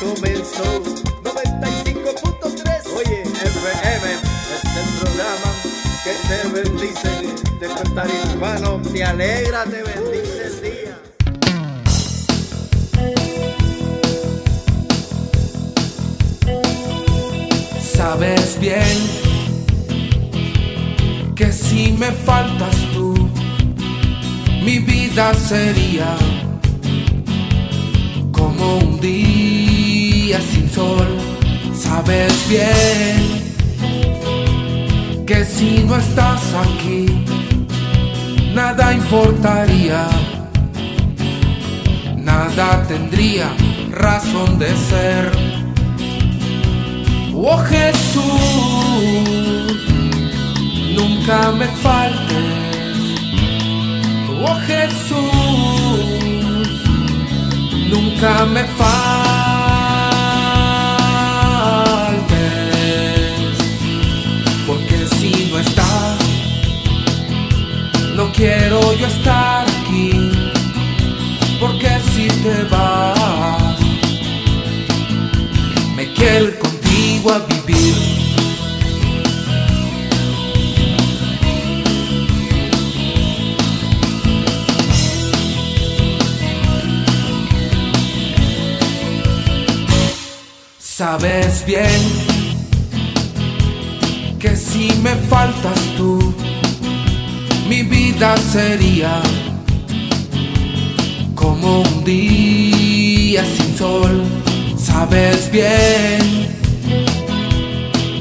Comenzó. 95.3 Oye, FM es el programa que te bendice Despertar hispano te alegra, te bendice el día. Sabes bien que si me faltas tú, mi vida sería como un día sin sol. Sabes bien que si no estás aquí, nada importaría, nada tendría razón de ser. Oh Jesús, nunca me faltes. Oh Jesús nunca me faltes, quiero yo estar aquí, porque si te vas, me quiero contigo a vivir. Sabes bien que si me faltas tú, mi vida sería como un día sin sol. Sabes bien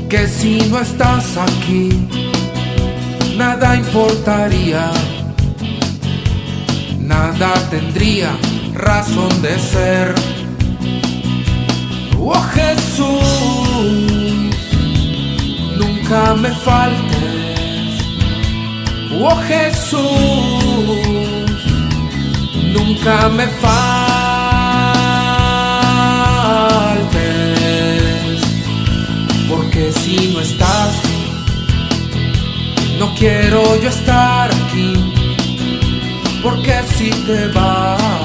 que si no estás aquí, nada importaría, nada tendría razón de ser. Oh Jesús, nunca me faltes. Oh Jesús, nunca me faltes. Porque si no estás, no quiero yo estar aquí. Porque si te vas.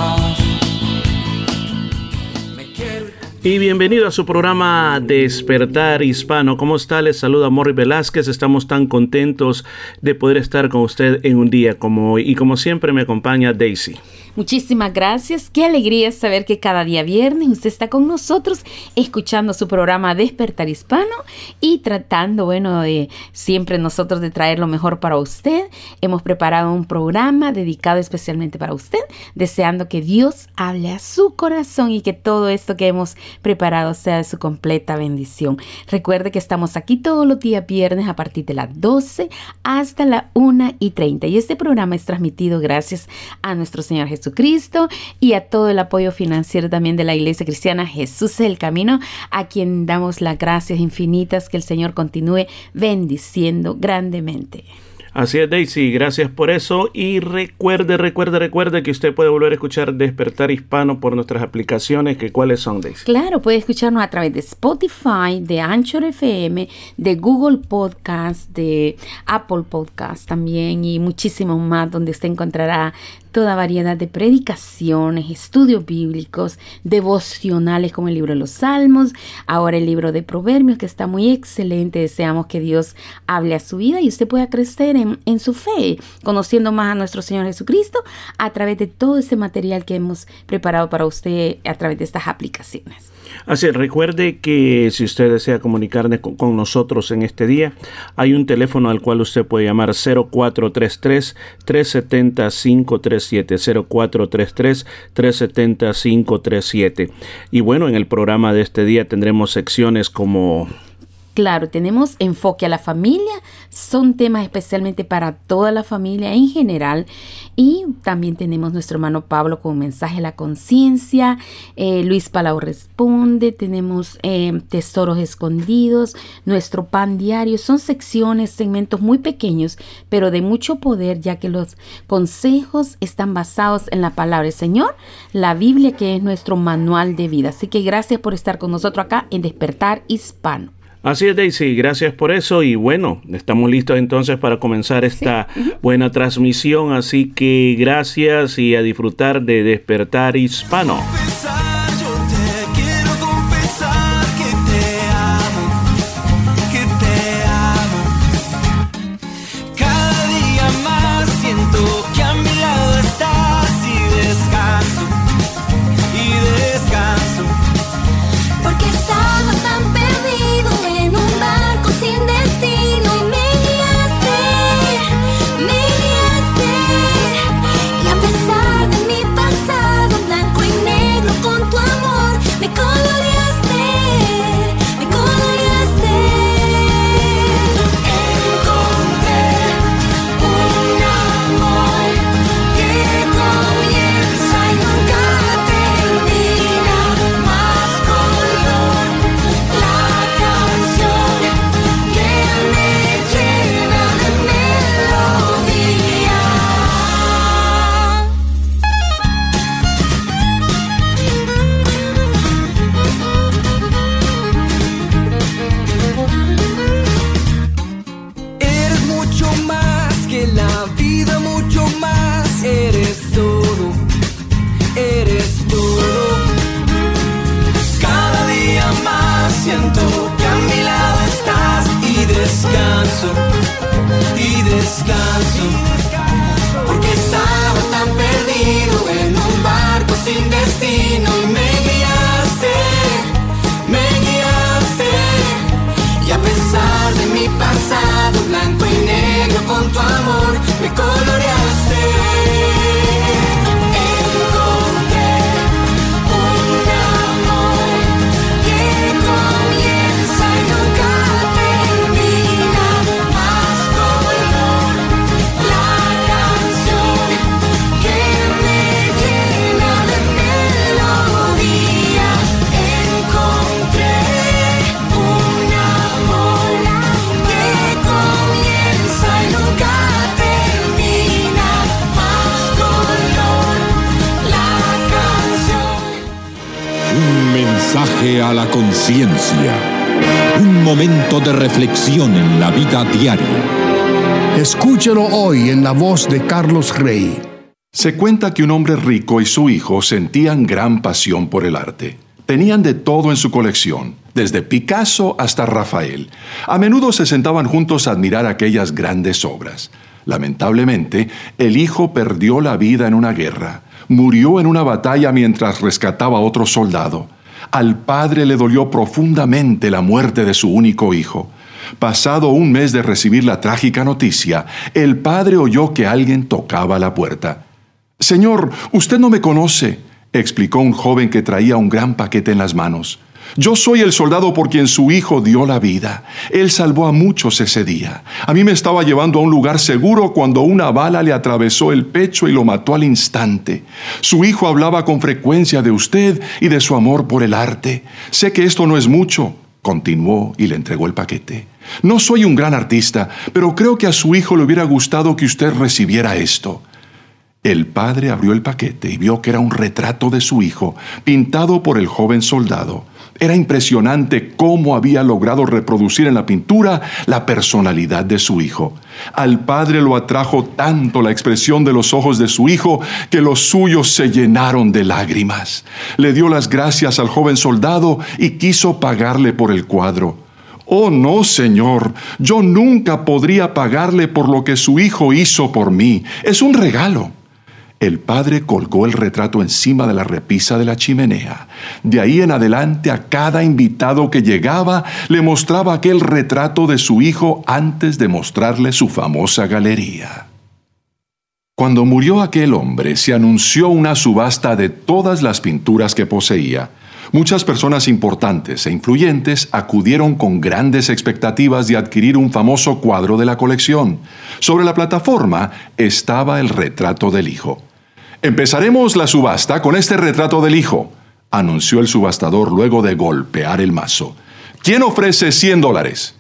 Y bienvenido a su programa Despertar Hispano. ¿Cómo está? Les saluda Morri Velázquez. Estamos tan contentos de poder estar con usted en un día como hoy. Y como siempre me acompaña Daisy. Muchísimas gracias. Qué alegría saber que cada día viernes usted está con nosotros escuchando su programa Despertar Hispano y tratando, bueno, de siempre nosotros de traer lo mejor para usted. Hemos preparado un programa dedicado especialmente para usted, deseando que Dios hable a su corazón y que todo esto que hemos preparado sea de su completa bendición. Recuerde que estamos aquí todos los días viernes a partir de las 12 hasta la 1 y 30 y este programa es transmitido gracias a nuestro Señor Jesús Jesucristo y a todo el apoyo financiero también de la Iglesia Cristiana Jesús es el Camino, a quien damos las gracias infinitas que el Señor continúe bendiciendo grandemente. Así es, Daisy, gracias por eso. Y recuerde, recuerde, recuerde que usted puede volver a escuchar Despertar Hispano por nuestras aplicaciones. que ¿Cuáles son, Daisy? Claro, puede escucharnos a través de Spotify, de Anchor FM, de Google Podcast, de Apple Podcast también y muchísimos más, donde usted encontrará toda variedad de predicaciones, estudios bíblicos, devocionales como el libro de los Salmos, ahora el libro de Proverbios que está muy excelente. Deseamos que Dios hable a su vida y usted pueda crecer en, en su fe, conociendo más a nuestro Señor Jesucristo a través de todo ese material que hemos preparado para usted a través de estas aplicaciones. Así, recuerde que si usted desea comunicarse con, con, nosotros en este día, hay un teléfono al cual usted puede llamar 0433 370 537 0433 370 537. Y bueno, en el programa de este día tendremos secciones como Claro, tenemos enfoque a la familia, son temas especialmente para toda la familia en general y también tenemos nuestro hermano Pablo con mensaje a la conciencia, eh, Luis Palau responde, tenemos eh, tesoros escondidos, nuestro pan diario, son secciones, segmentos muy pequeños, pero de mucho poder ya que los consejos están basados en la palabra del Señor, la Biblia que es nuestro manual de vida. Así que gracias por estar con nosotros acá en Despertar Hispano. Así es, Daisy, gracias por eso y bueno, estamos listos entonces para comenzar esta sí. buena transmisión, así que gracias y a disfrutar de despertar hispano. y descanso. Porque estaba tan perdido en un barco sin destino y me a la conciencia. Un momento de reflexión en la vida diaria. Escúchelo hoy en la voz de Carlos Rey. Se cuenta que un hombre rico y su hijo sentían gran pasión por el arte. Tenían de todo en su colección, desde Picasso hasta Rafael. A menudo se sentaban juntos a admirar aquellas grandes obras. Lamentablemente, el hijo perdió la vida en una guerra. Murió en una batalla mientras rescataba a otro soldado. Al padre le dolió profundamente la muerte de su único hijo. Pasado un mes de recibir la trágica noticia, el padre oyó que alguien tocaba la puerta. Señor, usted no me conoce, explicó un joven que traía un gran paquete en las manos. Yo soy el soldado por quien su hijo dio la vida. Él salvó a muchos ese día. A mí me estaba llevando a un lugar seguro cuando una bala le atravesó el pecho y lo mató al instante. Su hijo hablaba con frecuencia de usted y de su amor por el arte. Sé que esto no es mucho, continuó y le entregó el paquete. No soy un gran artista, pero creo que a su hijo le hubiera gustado que usted recibiera esto. El padre abrió el paquete y vio que era un retrato de su hijo, pintado por el joven soldado. Era impresionante cómo había logrado reproducir en la pintura la personalidad de su hijo. Al padre lo atrajo tanto la expresión de los ojos de su hijo que los suyos se llenaron de lágrimas. Le dio las gracias al joven soldado y quiso pagarle por el cuadro. Oh, no, Señor, yo nunca podría pagarle por lo que su hijo hizo por mí. Es un regalo. El padre colgó el retrato encima de la repisa de la chimenea. De ahí en adelante a cada invitado que llegaba le mostraba aquel retrato de su hijo antes de mostrarle su famosa galería. Cuando murió aquel hombre se anunció una subasta de todas las pinturas que poseía. Muchas personas importantes e influyentes acudieron con grandes expectativas de adquirir un famoso cuadro de la colección. Sobre la plataforma estaba el retrato del hijo. Empezaremos la subasta con este retrato del hijo, anunció el subastador luego de golpear el mazo. ¿Quién ofrece 100 dólares?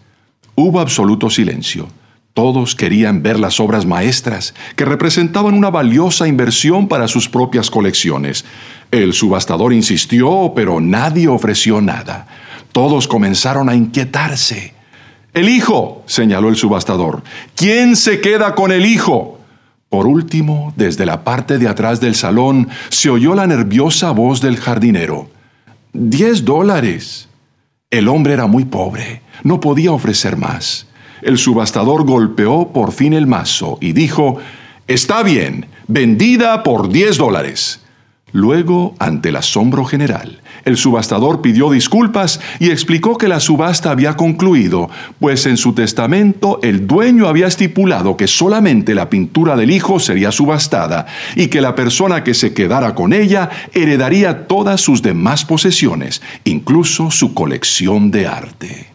Hubo absoluto silencio. Todos querían ver las obras maestras, que representaban una valiosa inversión para sus propias colecciones. El subastador insistió, pero nadie ofreció nada. Todos comenzaron a inquietarse. El hijo, señaló el subastador. ¿Quién se queda con el hijo? Por último, desde la parte de atrás del salón se oyó la nerviosa voz del jardinero. Diez dólares. El hombre era muy pobre, no podía ofrecer más. El subastador golpeó por fin el mazo y dijo, Está bien, vendida por diez dólares. Luego, ante el asombro general, el subastador pidió disculpas y explicó que la subasta había concluido, pues en su testamento el dueño había estipulado que solamente la pintura del hijo sería subastada y que la persona que se quedara con ella heredaría todas sus demás posesiones, incluso su colección de arte.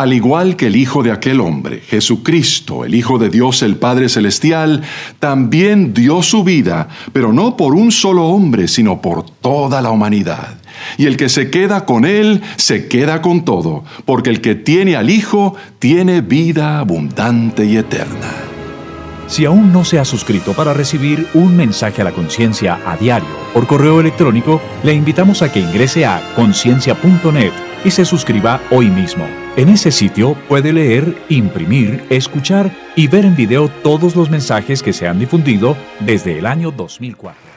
Al igual que el Hijo de aquel hombre, Jesucristo, el Hijo de Dios el Padre Celestial, también dio su vida, pero no por un solo hombre, sino por toda la humanidad. Y el que se queda con Él, se queda con todo, porque el que tiene al Hijo, tiene vida abundante y eterna. Si aún no se ha suscrito para recibir un mensaje a la conciencia a diario por correo electrónico, le invitamos a que ingrese a conciencia.net y se suscriba hoy mismo. En ese sitio puede leer, imprimir, escuchar y ver en video todos los mensajes que se han difundido desde el año 2004.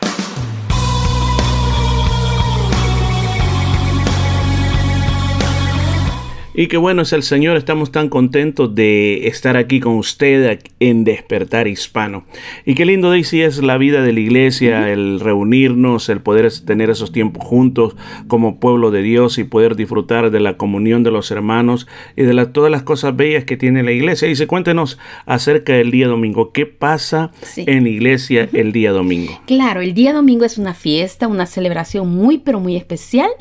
Y qué bueno es el Señor, estamos tan contentos de estar aquí con usted en Despertar Hispano. Y qué lindo, Daisy, es la vida de la iglesia, el reunirnos, el poder tener esos tiempos juntos como pueblo de Dios y poder disfrutar de la comunión de los hermanos y de todas las cosas bellas que tiene la iglesia. Se cuéntenos acerca del día domingo. ¿Qué pasa en la iglesia el día domingo? Claro, el día domingo es una fiesta, una celebración muy, pero muy especial,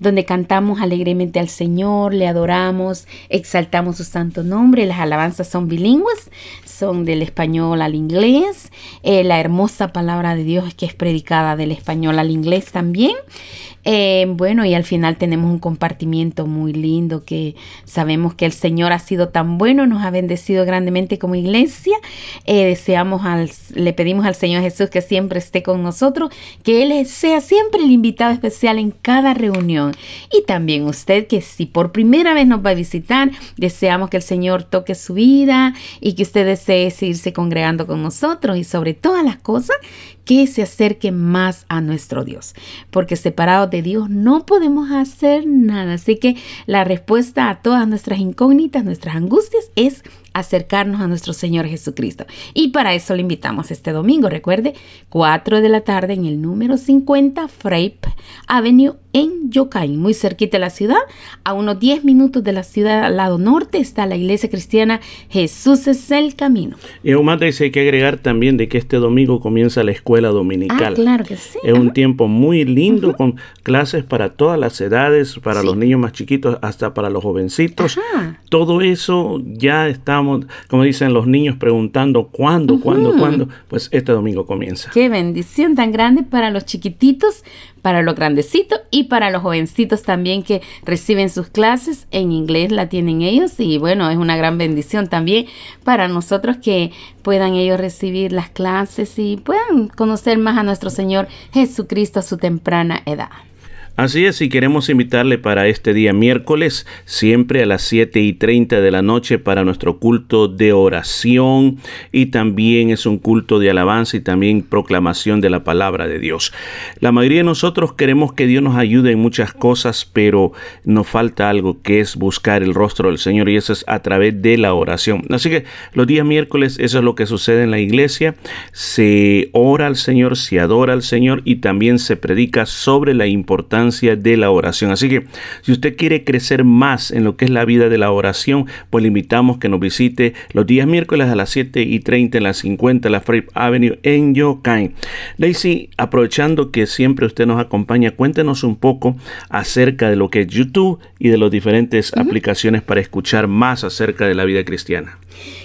donde cantamos alegremente al Señor, le adoramos exaltamos su santo nombre. Las alabanzas son bilingües, son del español al inglés. Eh, la hermosa palabra de Dios que es predicada del español al inglés también. Eh, bueno, y al final tenemos un compartimiento muy lindo que sabemos que el Señor ha sido tan bueno, nos ha bendecido grandemente como iglesia. Eh, deseamos al, le pedimos al Señor Jesús que siempre esté con nosotros, que Él sea siempre el invitado especial en cada reunión. Y también usted que si por primera vez nos va a visitar, deseamos que el Señor toque su vida y que usted desee seguirse congregando con nosotros y sobre todas las cosas que se acerque más a nuestro Dios, porque separados de Dios no podemos hacer nada. Así que la respuesta a todas nuestras incógnitas, nuestras angustias es acercarnos a nuestro Señor Jesucristo. Y para eso le invitamos este domingo, recuerde, 4 de la tarde en el número 50 Frape Avenue en Yokain, muy cerquita de la ciudad, a unos 10 minutos de la ciudad al lado norte está la iglesia cristiana Jesús es el camino. Y aún más hay que agregar también de que este domingo comienza la escuela escuela dominical. Ah, claro que sí. Es un tiempo muy lindo con clases para todas las edades, para los niños más chiquitos hasta para los jovencitos. Todo eso ya estamos, como dicen los niños, preguntando cuándo, cuándo, cuándo. Pues este domingo comienza. Qué bendición tan grande para los chiquititos, para los grandecitos y para los jovencitos también que reciben sus clases en inglés la tienen ellos y bueno, es una gran bendición también para nosotros que puedan ellos recibir las clases y puedan conocer más a nuestro Señor Jesucristo a su temprana edad. Así es, y queremos invitarle para este día miércoles, siempre a las 7 y 30 de la noche, para nuestro culto de oración y también es un culto de alabanza y también proclamación de la palabra de Dios. La mayoría de nosotros queremos que Dios nos ayude en muchas cosas, pero nos falta algo que es buscar el rostro del Señor y eso es a través de la oración. Así que los días miércoles, eso es lo que sucede en la iglesia. Se ora al Señor, se adora al Señor y también se predica sobre la importancia de la oración. Así que si usted quiere crecer más en lo que es la vida de la oración, pues le invitamos que nos visite los días miércoles a las 7 y 30 en la 50 la Frape Avenue en Yokain. Daisy, aprovechando que siempre usted nos acompaña, cuéntenos un poco acerca de lo que es YouTube y de las diferentes aplicaciones para escuchar más acerca de la vida cristiana.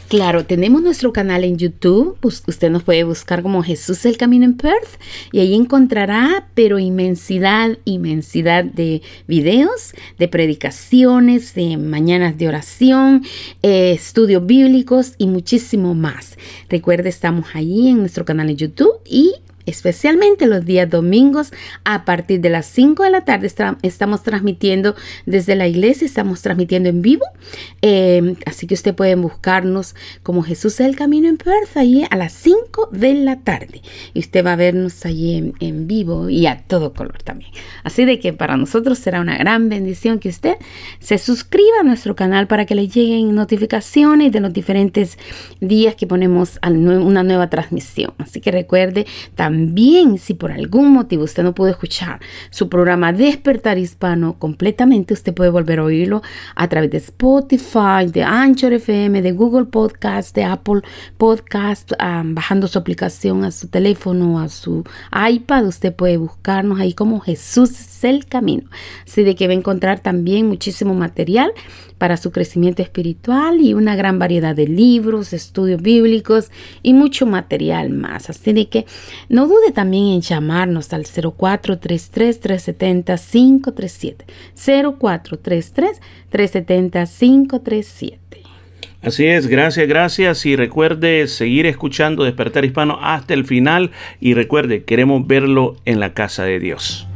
Claro, tenemos nuestro canal en YouTube. usted nos puede buscar como Jesús el Camino en Perth y ahí encontrará, pero inmensidad, inmensidad de videos, de predicaciones, de mañanas de oración, eh, estudios bíblicos y muchísimo más. Recuerde, estamos ahí en nuestro canal en YouTube y especialmente los días domingos a partir de las 5 de la tarde estamos transmitiendo desde la iglesia, estamos transmitiendo en vivo. Em, así que usted puede buscarnos como Jesús es el Camino en Perth ahí a las 5 de la tarde. Y usted va a vernos ahí en, vivo y a todo color también. Así de que para nosotros será una gran bendición que usted se suscriba a nuestro canal para que le lleguen notificaciones de los diferentes días que ponemos una nueva transmisión. Así que recuerde también también si por algún motivo usted no pudo escuchar su programa Despertar Hispano completamente, usted puede volver a oírlo a través de Spotify, de Anchor FM, de Google Podcast, de Apple Podcast, bajando su aplicación a su teléfono, a su iPad. Usted puede buscarnos ahí como Jesús es el camino. Así de que va a encontrar también muchísimo material para su crecimiento espiritual y una gran variedad de libros, estudios bíblicos y mucho material más. Así de que no dude también en llamarnos al 0433-370-537. 0433-370-537. Así es, gracias, gracias y recuerde seguir escuchando Despertar Hispano hasta el final y recuerde, queremos verlo en la casa de Dios.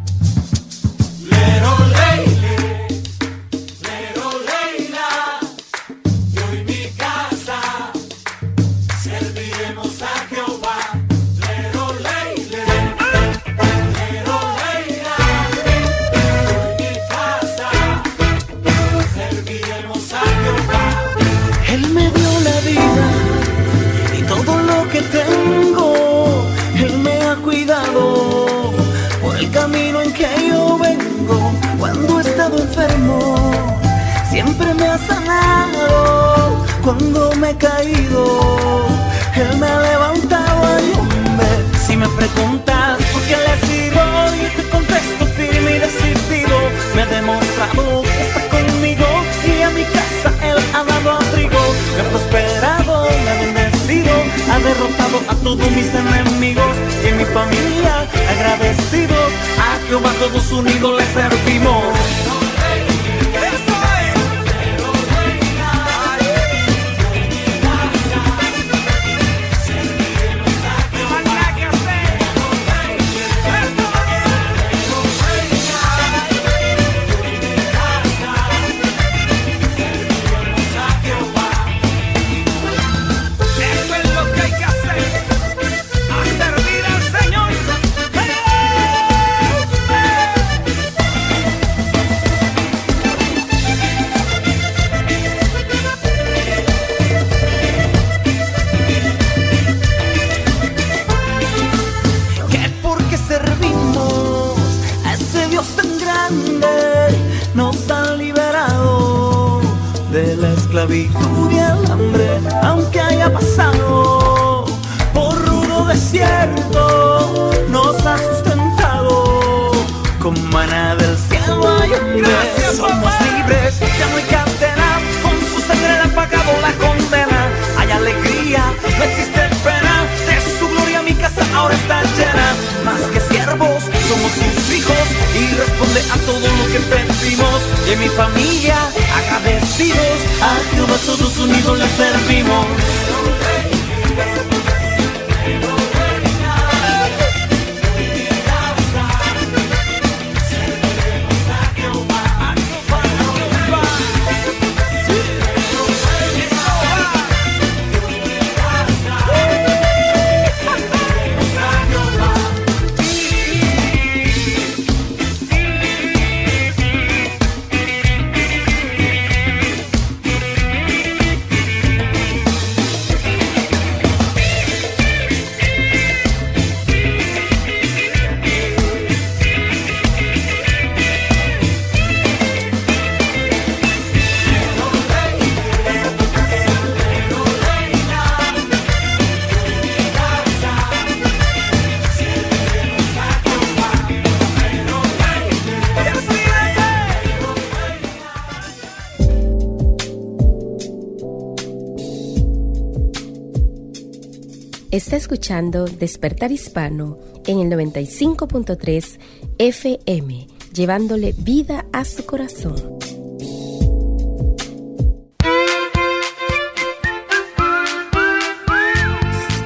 Está escuchando Despertar Hispano en el 95.3 FM, llevándole vida a su corazón.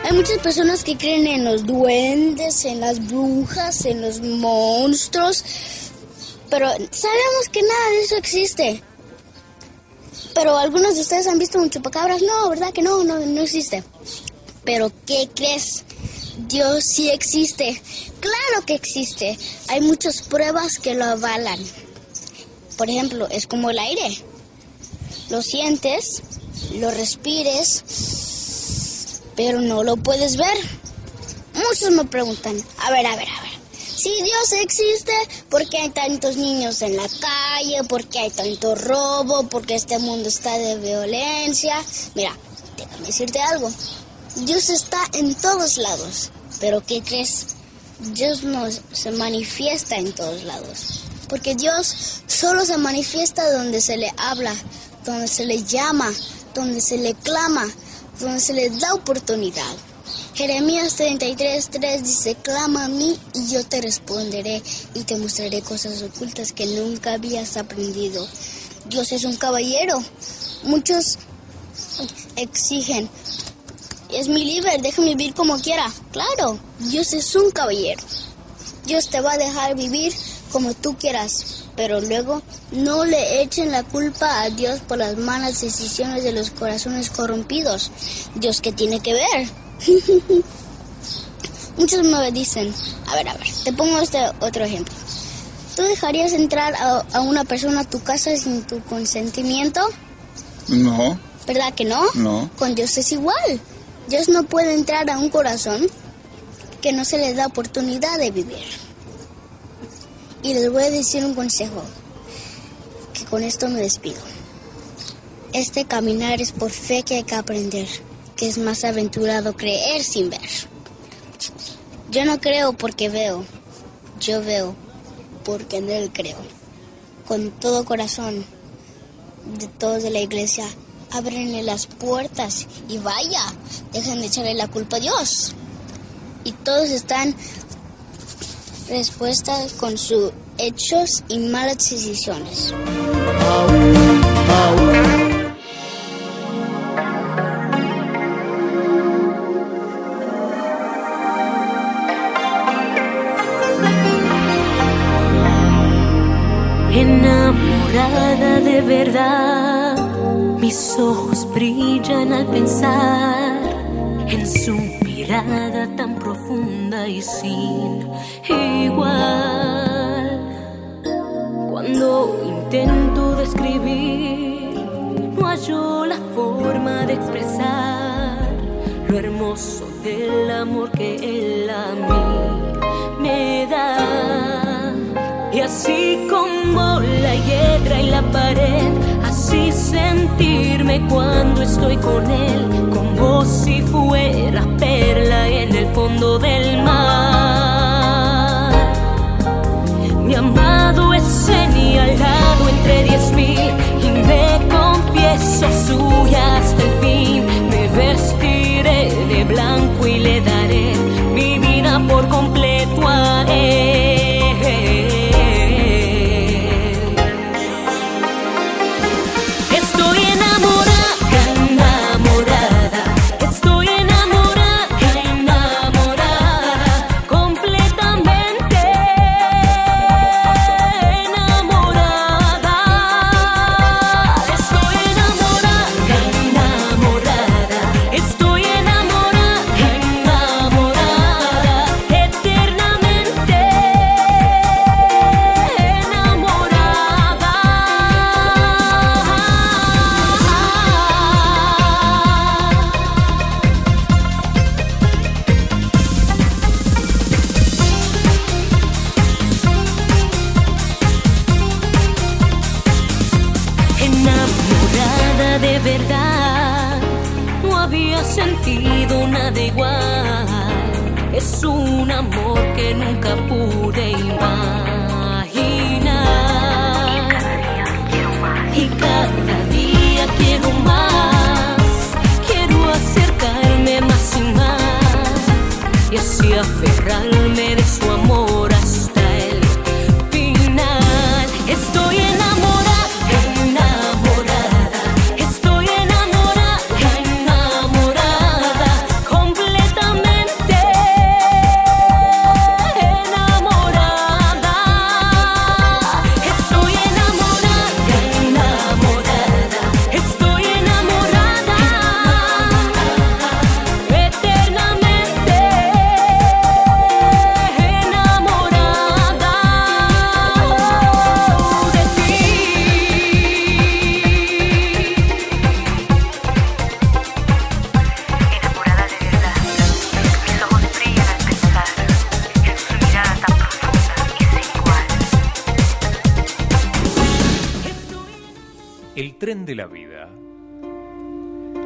Hay muchas personas que creen en los duendes, en las brujas, en los monstruos, pero sabemos que nada de eso existe. Pero algunos de ustedes han visto un chupacabras. No, ¿verdad que no? No, no existe. Pero ¿qué crees? Dios sí existe. Claro que existe. Hay muchas pruebas que lo avalan. Por ejemplo, es como el aire. Lo sientes, lo respires, pero no lo puedes ver. Muchos me preguntan, a ver, a ver, a ver. Si Dios existe, ¿por qué hay tantos niños en la calle? ¿Por qué hay tanto robo? ¿Por qué este mundo está de violencia? Mira, déjame decirte algo. Dios está en todos lados. Pero ¿qué crees? Dios no se manifiesta en todos lados. Porque Dios solo se manifiesta donde se le habla, donde se le llama, donde se le clama, donde se le da oportunidad. Jeremías 33:3 dice, clama a mí y yo te responderé y te mostraré cosas ocultas que nunca habías aprendido. Dios es un caballero. Muchos exigen, es mi líder, déjame vivir como quiera. Claro, Dios es un caballero. Dios te va a dejar vivir como tú quieras, pero luego no le echen la culpa a Dios por las malas decisiones de los corazones corrompidos. Dios, ¿qué tiene que ver? Muchos me dicen, a ver, a ver, te pongo este otro ejemplo. ¿Tú dejarías entrar a, a una persona a tu casa sin tu consentimiento? No, ¿Verdad que no? no. Con Dios es igual. Dios no puede entrar a un corazón que no se le da oportunidad de vivir. Y les voy a decir un consejo, que con esto me despido. Este caminar es por fe que hay que aprender, que es más aventurado creer sin ver. Yo no creo porque veo, yo veo porque en Él creo. Con todo corazón, de todos de la iglesia, ábrenle las puertas y vaya, dejen de echarle la culpa a Dios. Y todos están respuestas con sus hechos y malas decisiones. Y sin igual. Cuando intento describir, no hallo la forma de expresar lo hermoso del amor que él a mí me da. Y así como la hiedra y la pared, así sentirme cuando estoy con él, como si fuera perla fondo del mar. Mi amado es señalado entre diez mil y me confieso suya hasta el fin. Me vestiré de blanco y le daré mi vida por completo a él.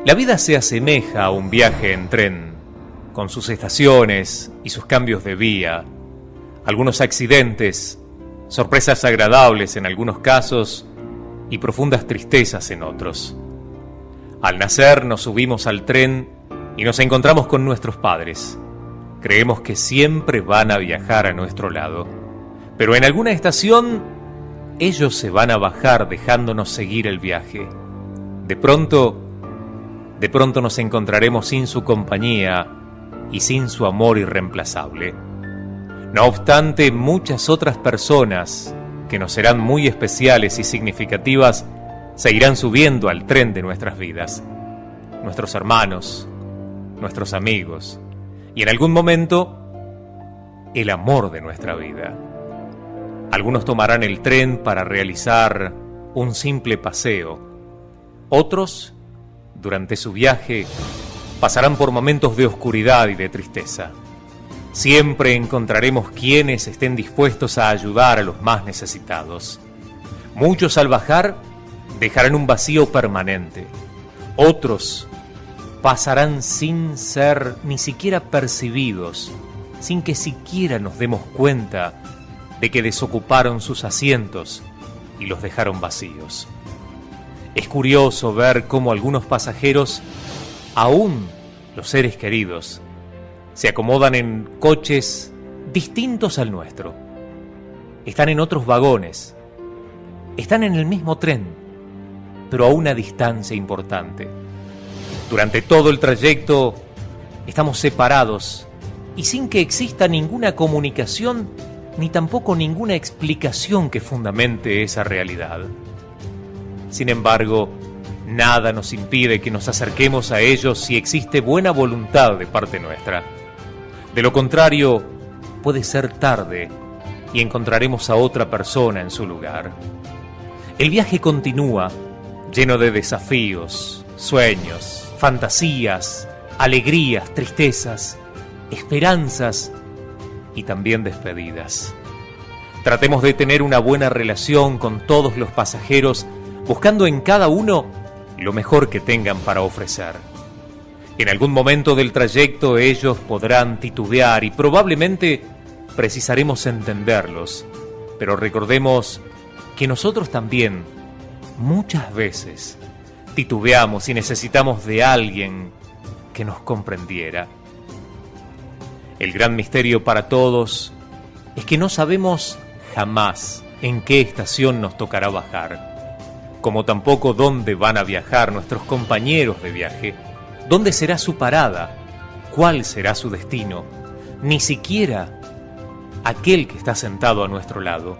La vida se asemeja a un viaje en tren, con sus estaciones y sus cambios de vía, algunos accidentes, sorpresas agradables en algunos casos y profundas tristezas en otros. Al nacer nos subimos al tren y nos encontramos con nuestros padres. Creemos que siempre van a viajar a nuestro lado, pero en alguna estación ellos se van a bajar dejándonos seguir el viaje. De pronto, de pronto nos encontraremos sin su compañía y sin su amor irreemplazable. No obstante, muchas otras personas, que nos serán muy especiales y significativas, seguirán subiendo al tren de nuestras vidas. Nuestros hermanos, nuestros amigos y en algún momento, el amor de nuestra vida. Algunos tomarán el tren para realizar un simple paseo. Otros, durante su viaje, pasarán por momentos de oscuridad y de tristeza. Siempre encontraremos quienes estén dispuestos a ayudar a los más necesitados. Muchos al bajar dejarán un vacío permanente. Otros pasarán sin ser ni siquiera percibidos, sin que siquiera nos demos cuenta de que desocuparon sus asientos y los dejaron vacíos. Es curioso ver cómo algunos pasajeros, aún los seres queridos, se acomodan en coches distintos al nuestro. Están en otros vagones. Están en el mismo tren, pero a una distancia importante. Durante todo el trayecto estamos separados y sin que exista ninguna comunicación ni tampoco ninguna explicación que fundamente esa realidad. Sin embargo, nada nos impide que nos acerquemos a ellos si existe buena voluntad de parte nuestra. De lo contrario, puede ser tarde y encontraremos a otra persona en su lugar. El viaje continúa, lleno de desafíos, sueños, fantasías, alegrías, tristezas, esperanzas y también despedidas. Tratemos de tener una buena relación con todos los pasajeros, buscando en cada uno lo mejor que tengan para ofrecer. En algún momento del trayecto ellos podrán titubear y probablemente precisaremos entenderlos, pero recordemos que nosotros también muchas veces titubeamos y necesitamos de alguien que nos comprendiera. El gran misterio para todos es que no sabemos jamás en qué estación nos tocará bajar, como tampoco dónde van a viajar nuestros compañeros de viaje, dónde será su parada, cuál será su destino, ni siquiera aquel que está sentado a nuestro lado.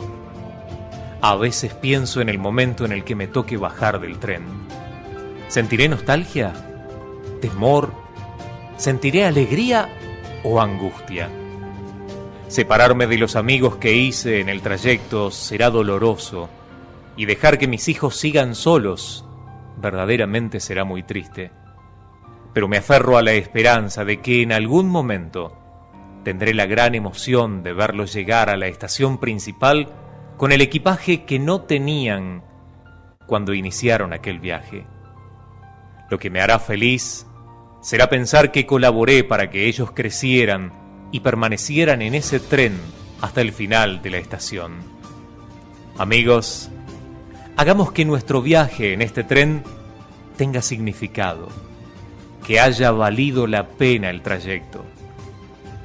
A veces pienso en el momento en el que me toque bajar del tren. ¿Sentiré nostalgia? ¿Temor? ¿Sentiré alegría o angustia? Separarme de los amigos que hice en el trayecto será doloroso y dejar que mis hijos sigan solos verdaderamente será muy triste. Pero me aferro a la esperanza de que en algún momento tendré la gran emoción de verlos llegar a la estación principal con el equipaje que no tenían cuando iniciaron aquel viaje. Lo que me hará feliz será pensar que colaboré para que ellos crecieran y permanecieran en ese tren hasta el final de la estación. Amigos, hagamos que nuestro viaje en este tren tenga significado, que haya valido la pena el trayecto.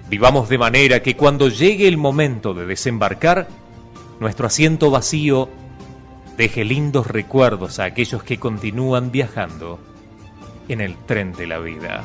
Vivamos de manera que cuando llegue el momento de desembarcar, nuestro asiento vacío deje lindos recuerdos a aquellos que continúan viajando en el tren de la vida.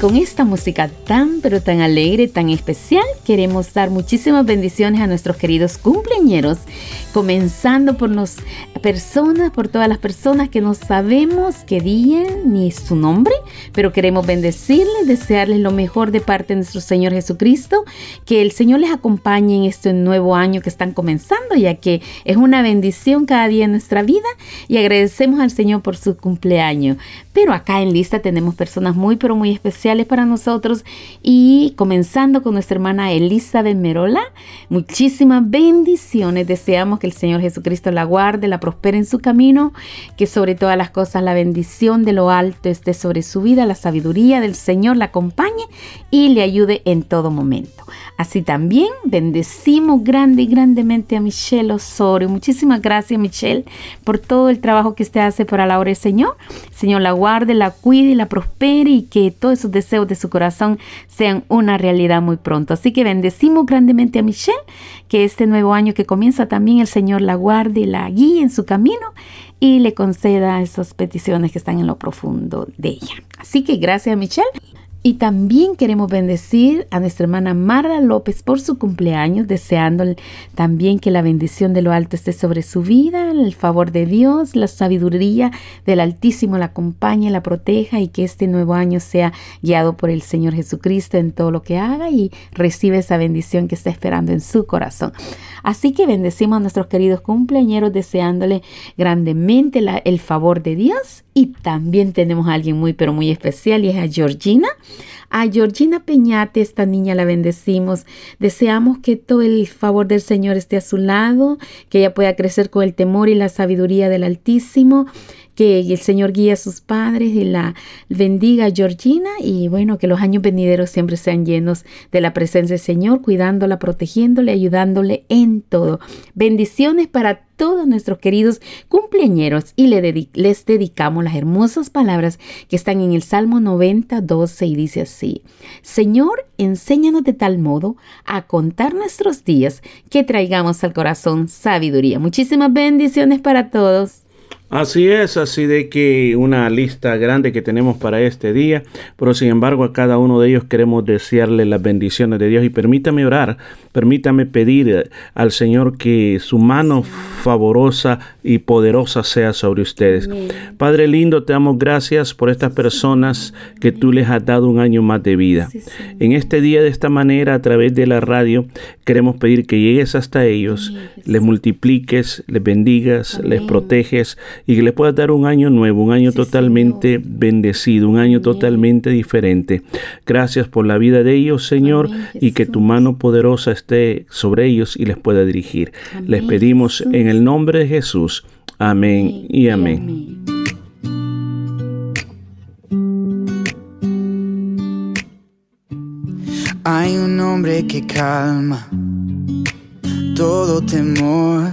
Con esta música tan pero tan alegre, tan especial, queremos dar muchísimas bendiciones a nuestros queridos cumpleañeros, comenzando por las personas, por todas las personas que no sabemos qué día ni su nombre, pero queremos bendecirles, desearles lo mejor de parte de nuestro Señor Jesucristo, que el Señor les acompañe en este nuevo año que están comenzando, ya que es una bendición cada día en nuestra vida y agradecemos al Señor por su cumpleaños. Pero acá en lista tenemos personas muy pero muy especiales para nosotros y comenzando con nuestra hermana Elizabeth Merola, muchísimas bendiciones. Deseamos que el Señor Jesucristo la guarde, la prospere en su camino, que sobre todas las cosas la bendición de lo alto esté sobre su vida, la sabiduría del Señor la acompañe y le ayude en todo momento. Así también bendecimos grande y grandemente a Michelle Osorio. Muchísimas gracias Michelle por todo el trabajo que usted hace para la obra del Señor. Señor la guarde, la cuide y la prospere y que todos esos deseos de su corazón sean una realidad muy pronto. Así que bendecimos grandemente a Michelle, que este nuevo año que comienza también el Señor la guarde y la guíe en su camino y le conceda esas peticiones que están en lo profundo de ella. Así que gracias Michelle. Y también queremos bendecir a nuestra hermana Marla López por su cumpleaños, deseando también que la bendición de lo alto esté sobre su vida, el favor de Dios, la sabiduría del Altísimo la acompañe, la proteja y que este nuevo año sea guiado por el Señor Jesucristo en todo lo que haga y recibe esa bendición que está esperando en su corazón. Así que bendecimos a nuestros queridos cumpleañeros deseándole grandemente el favor de Dios y también tenemos a alguien muy pero muy especial y es a Georgina. A Georgina Peñate, esta niña la bendecimos. Deseamos que todo el favor del Señor esté a su lado, que ella pueda crecer con el temor y la sabiduría del Altísimo, que el Señor guíe a sus padres y la bendiga Georgina y bueno, que los años venideros siempre sean llenos de la presencia del Señor, cuidándola, protegiéndole, ayudándole en todo. Bendiciones para todos nuestros queridos cumpleañeros y les dedicamos las hermosas palabras que están en el Salmo 90, 12 y dice así, Señor, enséñanos de tal modo a contar nuestros días que traigamos al corazón sabiduría. Muchísimas bendiciones para todos. Así es, así de que una lista grande que tenemos para este día, pero sin embargo a cada uno de ellos queremos desearle las bendiciones de Dios. Y permítame orar, permítame pedir al Señor que su mano favorosa y poderosa sea sobre ustedes. Padre lindo, te damos gracias por estas personas que tú les has dado un año más de vida. En este día de esta manera, a través de la radio, queremos pedir que llegues hasta ellos, les multipliques, les bendigas, les proteges y que les puedas dar un año nuevo, un año totalmente bendecido, un año totalmente diferente. Gracias por la vida de ellos, Señor, y que tu mano poderosa esté sobre ellos y les pueda dirigir. Les pedimos en el nombre de Jesús. Amén y amén. Hay un hombre que calma todo temor,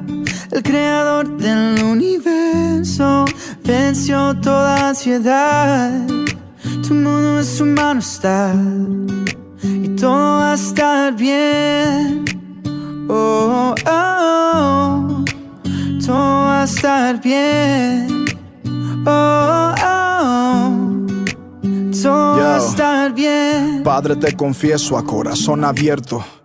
El creador del universo venció toda ansiedad. Tu mundo en su mano está. Y todo va a estar bien. Oh, oh, oh. Todo va a estar bien. Oh, oh. Todo va a estar bien. Padre, te confieso a corazón abierto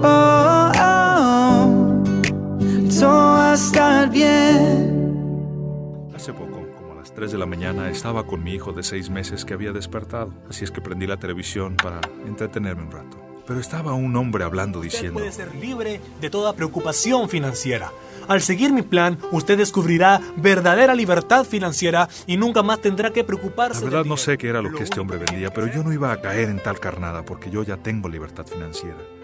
Oh, oh, todo va a estar bien. Hace poco, como a las 3 de la mañana, estaba con mi hijo de 6 meses que había despertado, así es que prendí la televisión para entretenerme un rato. Pero estaba un hombre hablando diciendo... puede ser libre de toda preocupación financiera. Al seguir mi plan, usted descubrirá verdadera libertad financiera y nunca más tendrá que preocuparse. La verdad no sé qué era lo que este hombre vendía, pero yo no iba a caer en tal carnada porque yo ya tengo libertad financiera.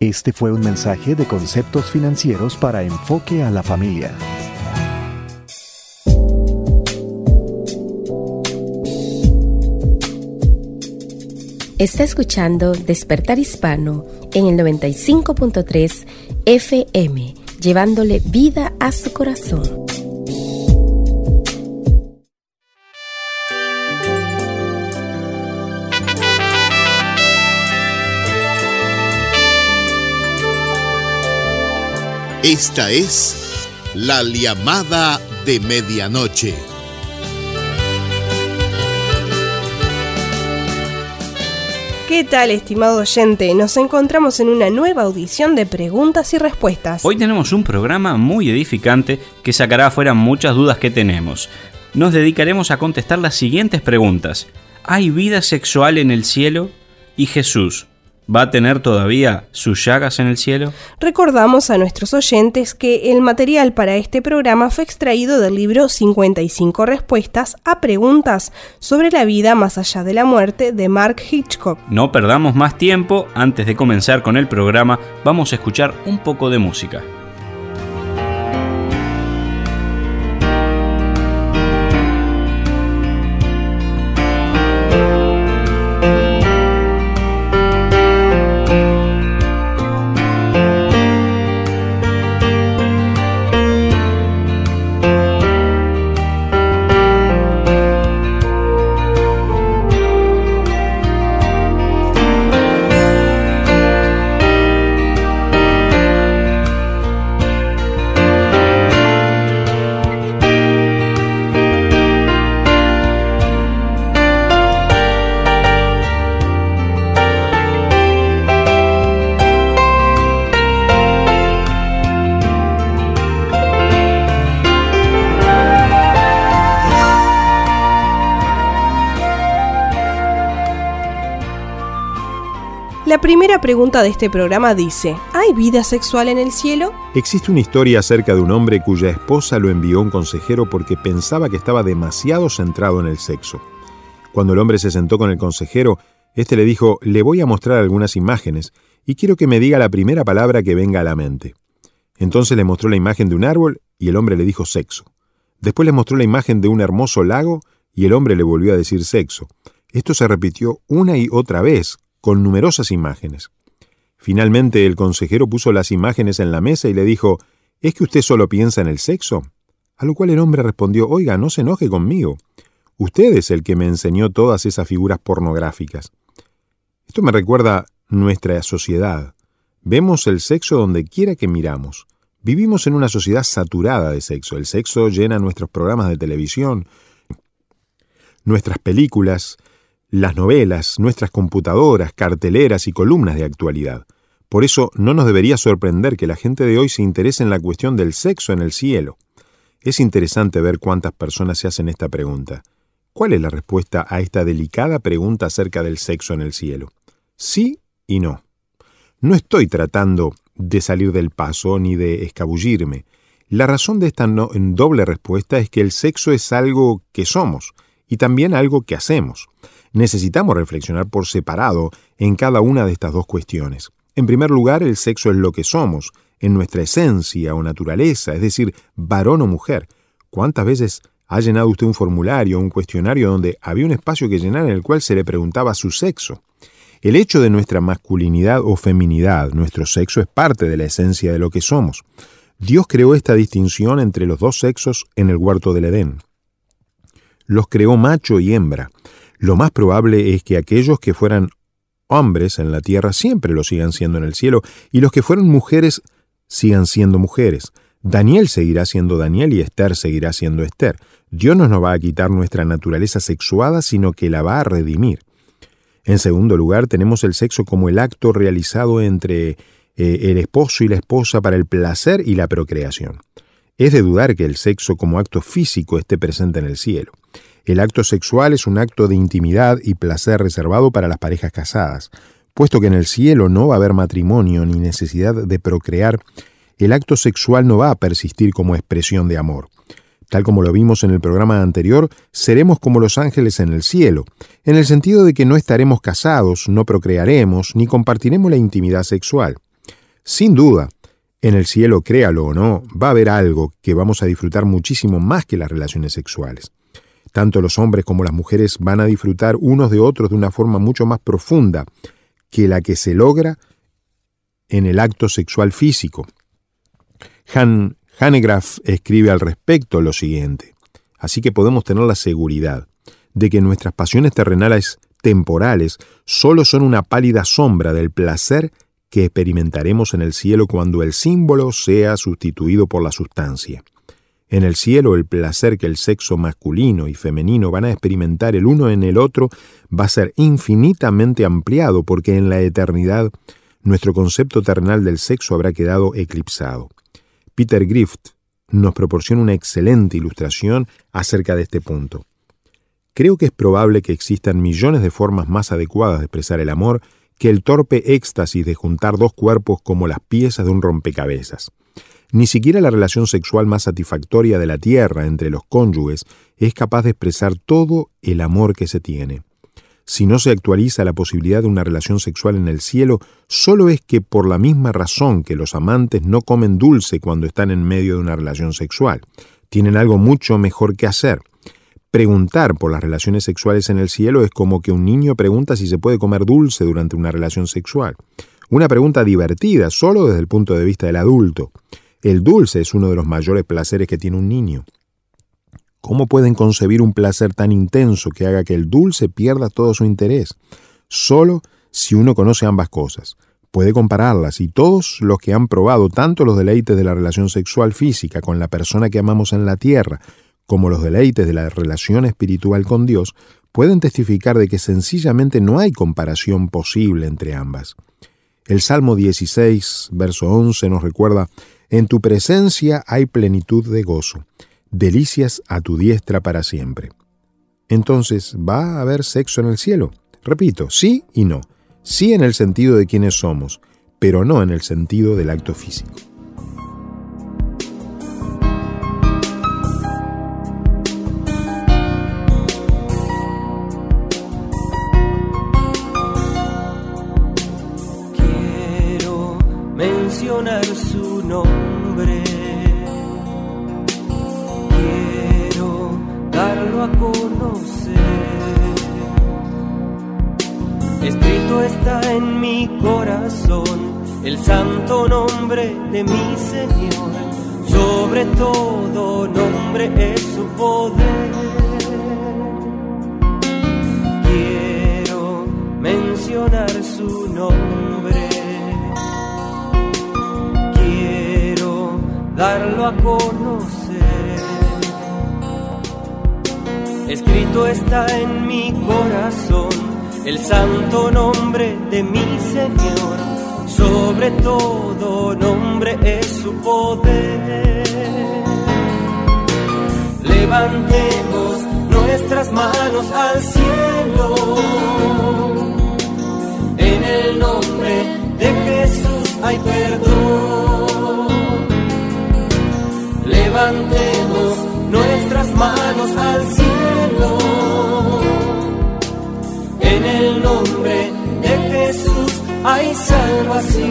Este fue un mensaje de conceptos financieros para enfoque a la familia. Está escuchando Despertar Hispano en el 95.3 FM, llevándole vida a su corazón. Esta es la llamada de medianoche. ¿Qué tal, estimado oyente? Nos encontramos en una nueva audición de preguntas y respuestas. Hoy tenemos un programa muy edificante que sacará afuera muchas dudas que tenemos. Nos dedicaremos a contestar las siguientes preguntas. ¿Hay vida sexual en el cielo? ¿Y Jesús va a tener todavía sus llagas en el cielo? Recordamos a nuestros oyentes que el material para este programa fue extraído del libro 55 respuestas a preguntas sobre la vida más allá de la muerte de Mark Hitchcock. No perdamos más tiempo, antes de comenzar con el programa vamos a escuchar un poco de música. La primera pregunta de este programa dice, ¿hay vida sexual en el cielo? Existe una historia acerca de un hombre cuya esposa lo envió a un consejero porque pensaba que estaba demasiado centrado en el sexo. Cuando el hombre se sentó con el consejero, este le dijo, le voy a mostrar algunas imágenes y quiero que me diga la primera palabra que venga a la mente. Entonces le mostró la imagen de un árbol y el hombre le dijo sexo. Después le mostró la imagen de un hermoso lago y el hombre le volvió a decir sexo. Esto se repitió una y otra vez, con numerosas imágenes. Finalmente el consejero puso las imágenes en la mesa y le dijo, ¿Es que usted solo piensa en el sexo? A lo cual el hombre respondió, Oiga, no se enoje conmigo. Usted es el que me enseñó todas esas figuras pornográficas. Esto me recuerda nuestra sociedad. Vemos el sexo donde quiera que miramos. Vivimos en una sociedad saturada de sexo. El sexo llena nuestros programas de televisión, nuestras películas, las novelas, nuestras computadoras, carteleras y columnas de actualidad. Por eso no nos debería sorprender que la gente de hoy se interese en la cuestión del sexo en el cielo. Es interesante ver cuántas personas se hacen esta pregunta. ¿Cuál es la respuesta a esta delicada pregunta acerca del sexo en el cielo? Sí y no. No estoy tratando de salir del paso ni de escabullirme. La razón de esta doble respuesta es que el sexo es algo que somos y también algo que hacemos. Necesitamos reflexionar por separado en cada una de estas dos cuestiones. En primer lugar, el sexo es lo que somos, en nuestra esencia o naturaleza, es decir, varón o mujer. ¿Cuántas veces ha llenado usted un formulario o un cuestionario donde había un espacio que llenar en el cual se le preguntaba su sexo? El hecho de nuestra masculinidad o feminidad, nuestro sexo, es parte de la esencia de lo que somos. Dios creó esta distinción entre los dos sexos en el huerto del Edén. Los creó macho y hembra. Lo más probable es que aquellos que fueran hombres en la tierra siempre lo sigan siendo en el cielo, y los que fueron mujeres sigan siendo mujeres. Daniel seguirá siendo Daniel y Esther seguirá siendo Esther. Dios no nos va a quitar nuestra naturaleza sexuada, sino que la va a redimir. En segundo lugar, tenemos el sexo como el acto realizado entre eh, el esposo y la esposa para el placer y la procreación. Es de dudar que el sexo como acto físico esté presente en el cielo. El acto sexual es un acto de intimidad y placer reservado para las parejas casadas. Puesto que en el cielo no va a haber matrimonio ni necesidad de procrear, el acto sexual no va a persistir como expresión de amor. Tal como lo vimos en el programa anterior, seremos como los ángeles en el cielo, en el sentido de que no estaremos casados, no procrearemos, ni compartiremos la intimidad sexual. Sin duda, en el cielo, créalo o no, va a haber algo que vamos a disfrutar muchísimo más que las relaciones sexuales. Tanto los hombres como las mujeres van a disfrutar unos de otros de una forma mucho más profunda que la que se logra en el acto sexual físico. Han Hanegraaff escribe al respecto lo siguiente. Así que podemos tener la seguridad de que nuestras pasiones terrenales temporales solo son una pálida sombra del placer que experimentaremos en el cielo cuando el símbolo sea sustituido por la sustancia. En el cielo el placer que el sexo masculino y femenino van a experimentar el uno en el otro va a ser infinitamente ampliado porque en la eternidad nuestro concepto terrenal del sexo habrá quedado eclipsado. Peter Grift nos proporciona una excelente ilustración acerca de este punto. Creo que es probable que existan millones de formas más adecuadas de expresar el amor que el torpe éxtasis de juntar dos cuerpos como las piezas de un rompecabezas. Ni siquiera la relación sexual más satisfactoria de la tierra entre los cónyuges es capaz de expresar todo el amor que se tiene. Si no se actualiza la posibilidad de una relación sexual en el cielo, solo es que por la misma razón que los amantes no comen dulce cuando están en medio de una relación sexual. Tienen algo mucho mejor que hacer. Preguntar por las relaciones sexuales en el cielo es como que un niño pregunta si se puede comer dulce durante una relación sexual. Una pregunta divertida, solo desde el punto de vista del adulto. El dulce es uno de los mayores placeres que tiene un niño. ¿Cómo pueden concebir un placer tan intenso que haga que el dulce pierda todo su interés? Solo si uno conoce ambas cosas. Puede compararlas y todos los que han probado tanto los deleites de la relación sexual física con la persona que amamos en la tierra, como los deleites de la relación espiritual con Dios, pueden testificar de que sencillamente no hay comparación posible entre ambas. El Salmo 16, verso 11 nos recuerda, En tu presencia hay plenitud de gozo, delicias a tu diestra para siempre. Entonces, ¿va a haber sexo en el cielo? Repito, sí y no. sí en el sentido de quienes somos, pero no en el sentido del acto físico. Mencionar su nombre. Quiero darlo a conocer. Escrito está en mi corazón el santo nombre de mi Señor. Sobre todo nombre es su poder. Quiero mencionar su nombre. Darlo a conocer. Escrito está en mi corazón el santo nombre de mi Señor. Sobre todo nombre es su poder. Levantemos nuestras manos al cielo. En el nombre de Jesús hay perdón. Levantemos nuestras manos al cielo. En el nombre de Jesús hay salvación.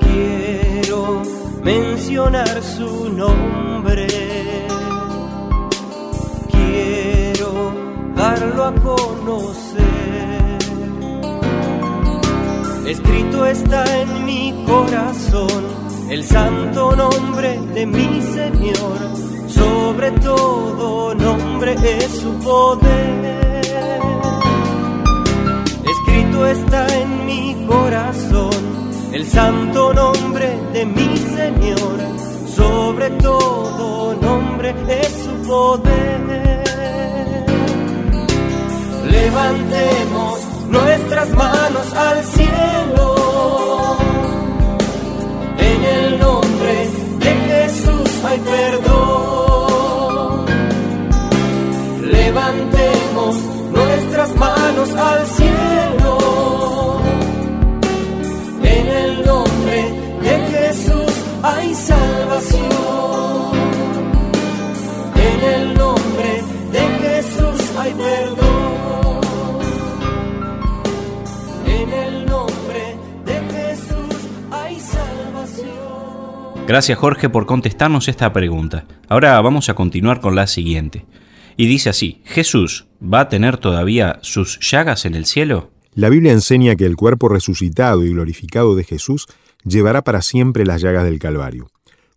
Quiero mencionar su nombre. Darlo a conocer. Escrito está en mi corazón el santo nombre de mi Señor. Sobre todo nombre es su poder. Escrito está en mi corazón el santo nombre de mi Señor. Sobre todo nombre es su poder. Levantemos nuestras manos al cielo. En el nombre de Jesús hay perdón. Levantemos nuestras manos al cielo. En el nombre de Jesús hay salvación. En el nombre de Jesús hay perdón. Gracias Jorge por contestarnos esta pregunta. Ahora vamos a continuar con la siguiente. Y dice así, ¿Jesús va a tener todavía sus llagas en el cielo? La Biblia enseña que el cuerpo resucitado y glorificado de Jesús llevará para siempre las llagas del Calvario.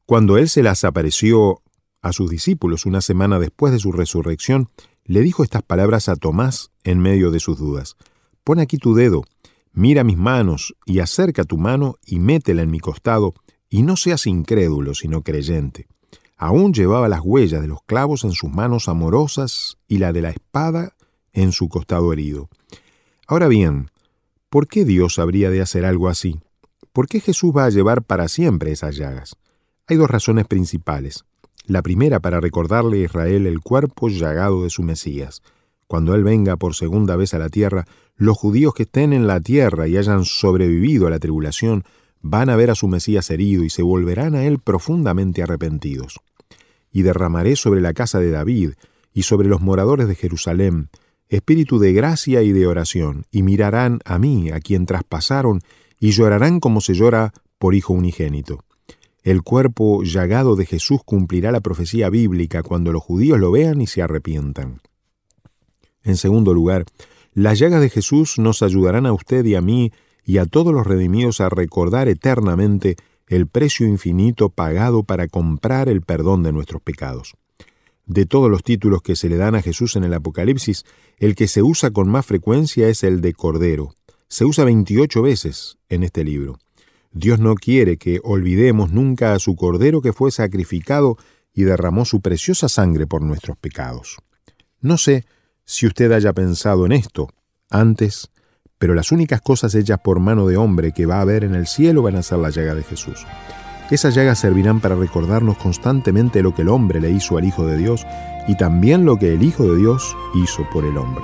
Cuando Él se las apareció a sus discípulos una semana después de su resurrección, le dijo estas palabras a Tomás en medio de sus dudas. Pon aquí tu dedo, mira mis manos y acerca tu mano y métela en mi costado, y no seas incrédulo, sino creyente. Aún llevaba las huellas de los clavos en sus manos amorosas y la de la espada en su costado herido. Ahora bien, ¿por qué Dios habría de hacer algo así? ¿Por qué Jesús va a llevar para siempre esas llagas? Hay dos razones principales. La primera para recordarle a Israel el cuerpo llagado de su Mesías. Cuando Él venga por segunda vez a la tierra, los judíos que estén en la tierra y hayan sobrevivido a la tribulación van a ver a su Mesías herido y se volverán a Él profundamente arrepentidos. Y derramaré sobre la casa de David y sobre los moradores de Jerusalén espíritu de gracia y de oración, y mirarán a mí, a quien traspasaron, y llorarán como se llora por hijo unigénito. El cuerpo llagado de Jesús cumplirá la profecía bíblica cuando los judíos lo vean y se arrepientan. En segundo lugar, las llagas de Jesús nos ayudarán a usted y a mí y a todos los redimidos a recordar eternamente el precio infinito pagado para comprar el perdón de nuestros pecados. De todos los títulos que se le dan a Jesús en el Apocalipsis, el que se usa con más frecuencia es el de Cordero. Se usa 28 veces en este libro. Dios no quiere que olvidemos nunca a su Cordero que fue sacrificado y derramó su preciosa sangre por nuestros pecados. No sé si usted haya pensado en esto antes, pero las únicas cosas hechas por mano de hombre que va a haber en el cielo van a ser la llaga de Jesús. Esas llagas servirán para recordarnos constantemente lo que el hombre le hizo al Hijo de Dios y también lo que el Hijo de Dios hizo por el hombre.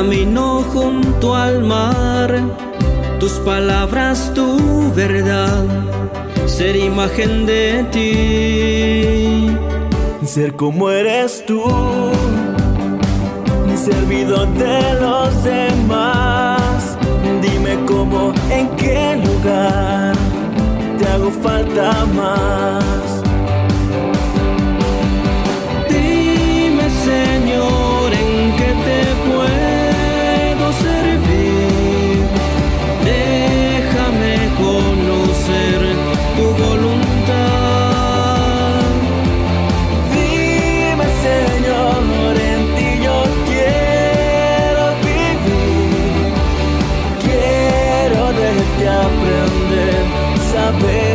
Tu camino junto al mar, tus palabras, tu verdad, ser imagen de ti. Ser como eres tú, servidor de los demás. Dime cómo, en qué lugar te hago falta más. Conocer tu voluntad. Dime, Señor, en ti yo quiero vivir. Quiero de ti aprender, saber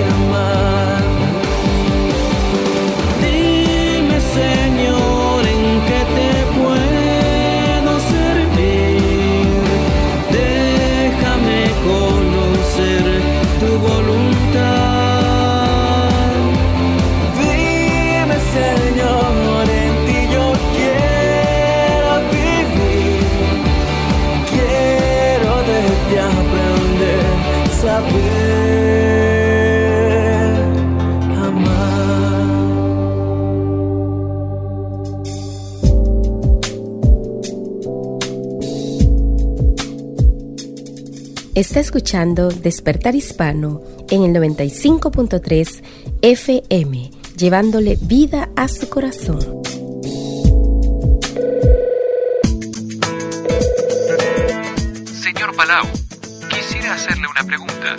Está escuchando Despertar Hispano en el 95.3 FM, llevándole vida a su corazón. Señor Palau, quisiera hacerle una pregunta.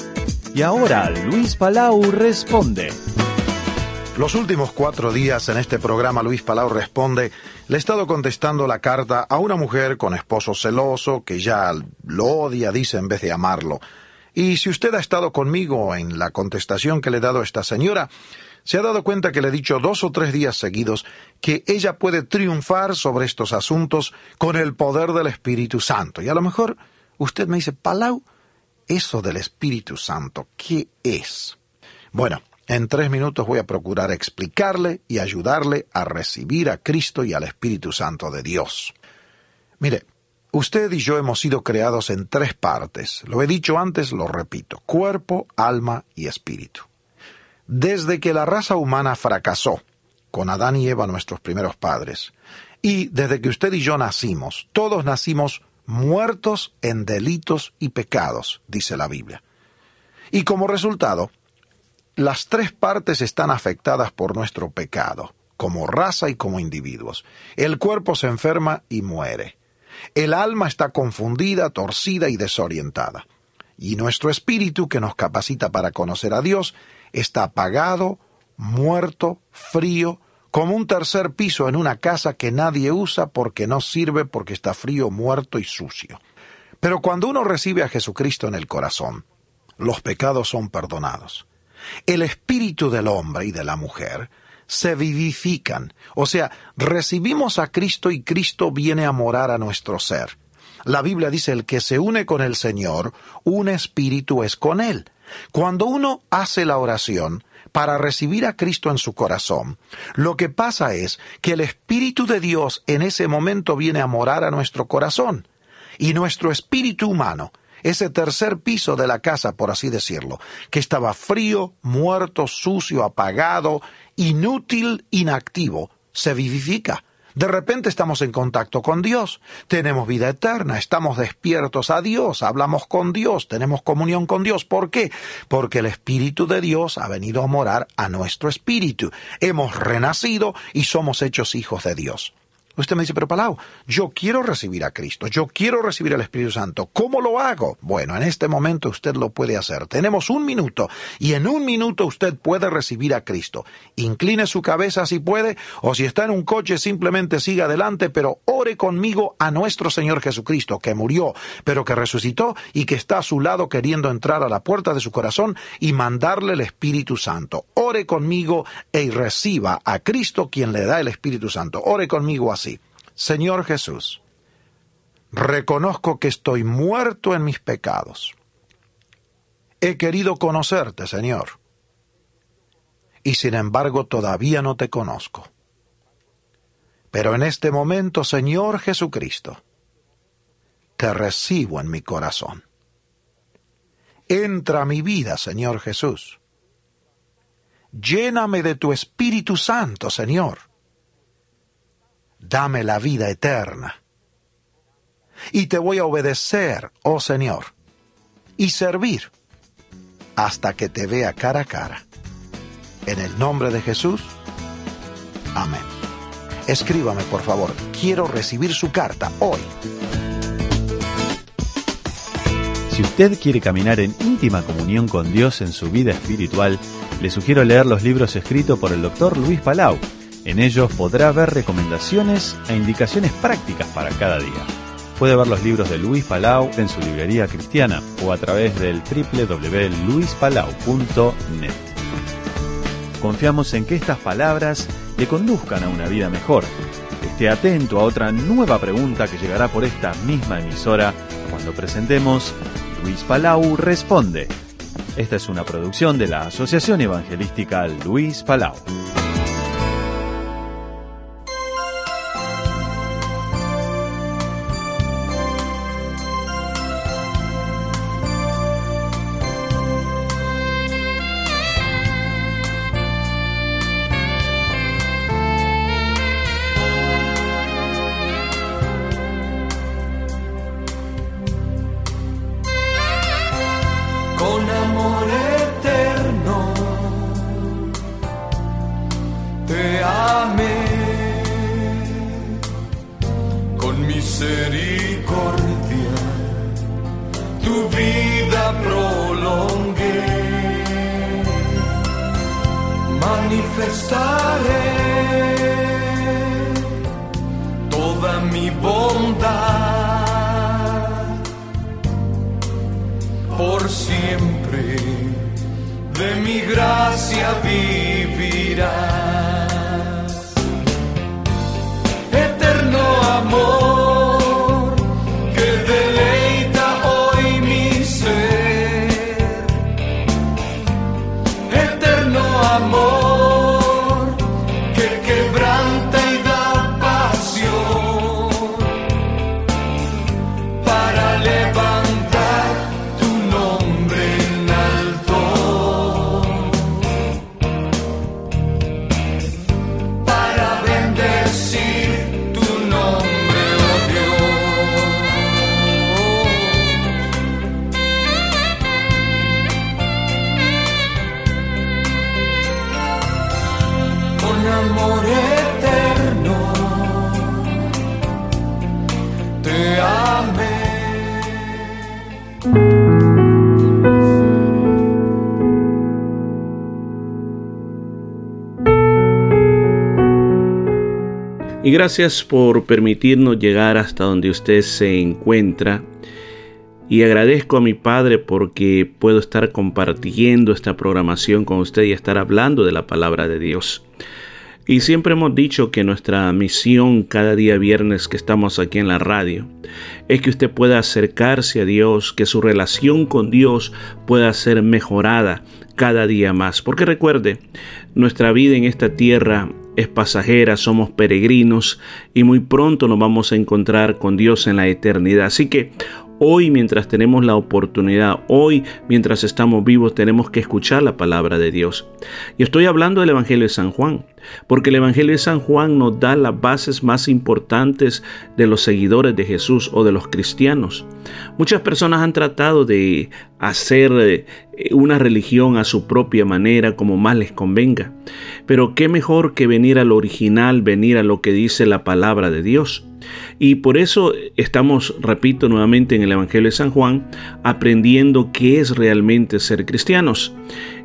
Y ahora Luis Palau responde. Los últimos cuatro días en este programa Luis Palau Responde le he estado contestando la carta a una mujer con esposo celoso que ya lo odia, dice, en vez de amarlo. Y si usted ha estado conmigo en la contestación que le he dado a esta señora, se ha dado cuenta que le he dicho dos o tres días seguidos que ella puede triunfar sobre estos asuntos con el poder del Espíritu Santo. Y a lo mejor usted me dice, Palau, eso del Espíritu Santo, ¿qué es? Bueno, en tres minutos voy a procurar explicarle y ayudarle a recibir a Cristo y al Espíritu Santo de Dios. Mire, usted y yo hemos sido creados en tres partes. Lo he dicho antes, lo repito. Cuerpo, alma y espíritu. Desde que la raza humana fracasó, con Adán y Eva nuestros primeros padres, y desde que usted y yo nacimos, todos nacimos muertos en delitos y pecados, dice la Biblia. Y como resultado, las tres partes están afectadas por nuestro pecado, como raza y como individuos. El cuerpo se enferma y muere. El alma está confundida, torcida y desorientada. Y nuestro espíritu, que nos capacita para conocer a Dios, está apagado, muerto, frío, como un tercer piso en una casa que nadie usa porque no sirve porque está frío, muerto y sucio. Pero cuando uno recibe a Jesucristo en el corazón, los pecados son perdonados. El espíritu del hombre y de la mujer se vivifican, o sea, recibimos a Cristo y Cristo viene a morar a nuestro ser. La Biblia dice, el que se une con el Señor, un espíritu es con él. Cuando uno hace la oración, para recibir a Cristo en su corazón, lo que pasa es que el Espíritu de Dios en ese momento viene a morar a nuestro corazón. Y nuestro espíritu humano, ese tercer piso de la casa, por así decirlo, que estaba frío, muerto, sucio, apagado, inútil, inactivo, se vivifica. De repente estamos en contacto con Dios, tenemos vida eterna, estamos despiertos a Dios, hablamos con Dios, tenemos comunión con Dios. ¿Por qué? Porque el Espíritu de Dios ha venido a morar a nuestro espíritu. Hemos renacido y somos hechos hijos de Dios. Usted me dice, pero Palau, yo quiero recibir a Cristo, yo quiero recibir al Espíritu Santo. ¿Cómo lo hago? Bueno, en este momento usted lo puede hacer. Tenemos un minuto y en un minuto usted puede recibir a Cristo. Incline su cabeza si puede o si está en un coche simplemente siga adelante, pero ore conmigo a nuestro Señor Jesucristo, que murió, pero que resucitó y que está a su lado queriendo entrar a la puerta de su corazón y mandarle el Espíritu Santo. Ore conmigo y reciba a Cristo quien le da el Espíritu Santo. Ore conmigo así. Señor Jesús, reconozco que estoy muerto en mis pecados. He querido conocerte, Señor, y sin embargo todavía no te conozco. Pero en este momento, Señor Jesucristo, te recibo en mi corazón. Entra a mi vida, Señor Jesús. Lléname de tu Espíritu Santo, Señor dame la vida eterna. Y te voy a obedecer, oh Señor, y servir hasta que te vea cara a cara. En el nombre de Jesús, amén. Escríbame, por favor. Quiero recibir su carta hoy. Si usted quiere caminar en íntima comunión con Dios en su vida espiritual, le sugiero leer los libros escritos por el doctor Luis Palau en ellos podrá ver recomendaciones e indicaciones prácticas para cada día. Puede ver los libros de Luis Palau en su librería cristiana o a través del www.luispalau.net. Confiamos en que estas palabras le conduzcan a una vida mejor. Esté atento a otra nueva pregunta que llegará por esta misma emisora cuando presentemos Luis Palau Responde. Esta es una producción de la Asociación Evangelística Luis Palau. Gracias por permitirnos llegar hasta donde usted se encuentra. Y agradezco a mi Padre porque puedo estar compartiendo esta programación con usted y estar hablando de la palabra de Dios. Y siempre hemos dicho que nuestra misión cada día viernes que estamos aquí en la radio es que usted pueda acercarse a Dios, que su relación con Dios pueda ser mejorada cada día más. Porque recuerde, nuestra vida en esta tierra es pasajera, somos peregrinos y muy pronto nos vamos a encontrar con Dios en la eternidad. Así que Hoy mientras tenemos la oportunidad, hoy mientras estamos vivos, tenemos que escuchar la palabra de Dios. Y estoy hablando del Evangelio de San Juan, porque el Evangelio de San Juan nos da las bases más importantes de los seguidores de Jesús o de los cristianos. Muchas personas han tratado de hacer eh, una religión a su propia manera, como más les convenga. Pero qué mejor que venir al original, venir a lo que dice la palabra de Dios. Y por eso estamos, repito nuevamente, en el Evangelio de San Juan, aprendiendo qué es realmente ser cristianos.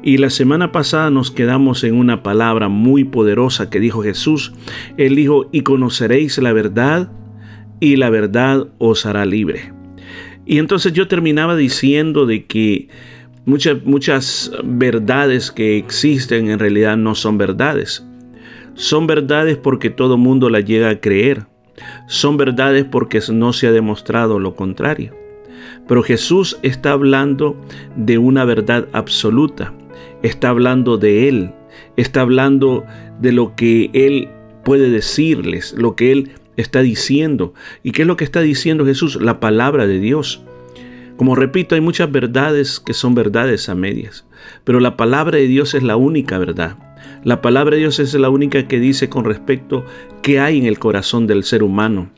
Y la semana pasada nos quedamos en una palabra muy poderosa que dijo Jesús. Él dijo, y conoceréis la verdad, y la verdad os hará libre. Y entonces yo terminaba diciendo de que muchas, muchas verdades que existen en realidad no son verdades. Son verdades porque todo mundo las llega a creer. Son verdades porque no se ha demostrado lo contrario. Pero Jesús está hablando de una verdad absoluta. Está hablando de Él. Está hablando de lo que Él puede decirles, lo que Él está diciendo. ¿Y qué es lo que está diciendo Jesús? La palabra de Dios. Como repito, hay muchas verdades que son verdades a medias, pero la palabra de Dios es la única verdad. La palabra de Dios es la única que dice con respecto qué hay en el corazón del ser humano.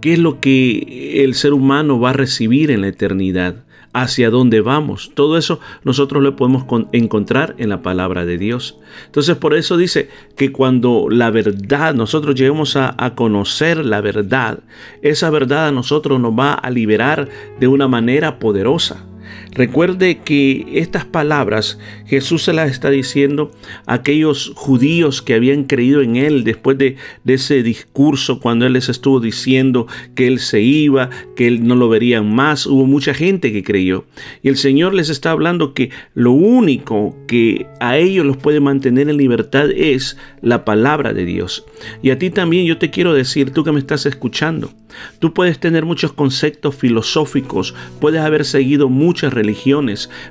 ¿Qué es lo que el ser humano va a recibir en la eternidad? Hacia dónde vamos. Todo eso nosotros lo podemos encontrar en la palabra de Dios. Entonces por eso dice que cuando la verdad, nosotros lleguemos a, a conocer la verdad, esa verdad a nosotros nos va a liberar de una manera poderosa. Recuerde que estas palabras Jesús se las está diciendo a aquellos judíos que habían creído en Él después de, ese discurso cuando Él les estuvo diciendo que Él se iba, que Él no lo verían más. Hubo mucha gente que creyó. Y el Señor les está hablando que lo único que a ellos los puede mantener en libertad es la palabra de Dios. Y a ti también yo te quiero decir, tú que me estás escuchando, tú puedes tener muchos conceptos filosóficos, puedes haber seguido muchas religiones,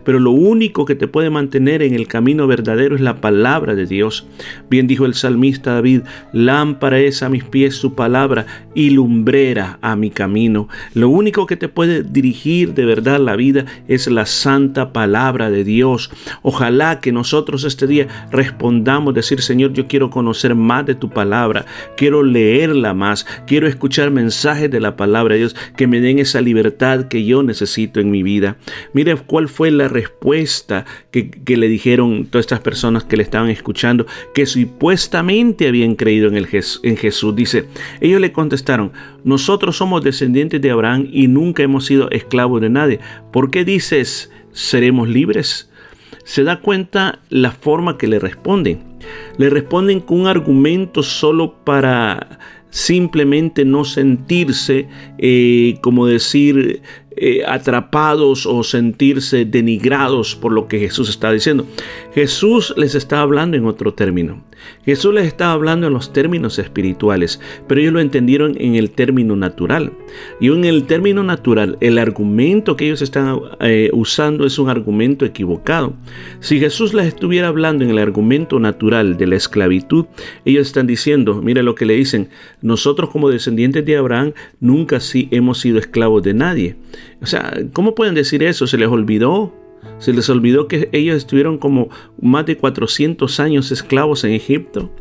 pero lo único que te puede mantener en el camino verdadero es la palabra de Dios. Bien dijo el salmista David, lámpara es a mis pies su palabra y lumbrera a mi camino. Lo único que te puede dirigir de verdad la vida es la santa palabra de Dios. Ojalá que nosotros este día respondamos, decir, Señor, yo quiero conocer más de tu palabra, quiero leerla más, quiero escuchar mensajes de la palabra de Dios que me den esa libertad que yo necesito en mi vida. Mire cuál fue la respuesta que, le dijeron todas estas personas que le estaban escuchando, que supuestamente habían creído en, el, en Jesús. Dice, ellos le contestaron, nosotros somos descendientes de Abraham y nunca hemos sido esclavos de nadie. ¿Por qué dices, seremos libres? Se da cuenta la forma que le responden. Le responden con un argumento solo para simplemente no sentirse, eh, como decir, eh, atrapados o sentirse denigrados por lo que Jesús está diciendo. Jesús les está hablando en otro término. Jesús les está hablando en los términos espirituales, pero ellos lo entendieron en el término natural. Y en el término natural, el argumento que ellos están eh, usando es un argumento equivocado. Si Jesús les estuviera hablando en el argumento natural de la esclavitud, ellos están diciendo, mira lo que le dicen, nosotros como descendientes de Abraham nunca sí hemos sido esclavos de nadie. O sea, ¿cómo pueden decir eso? ¿Se les olvidó? Se les olvidó que ellos estuvieron como más de 400 años esclavos en Egipto.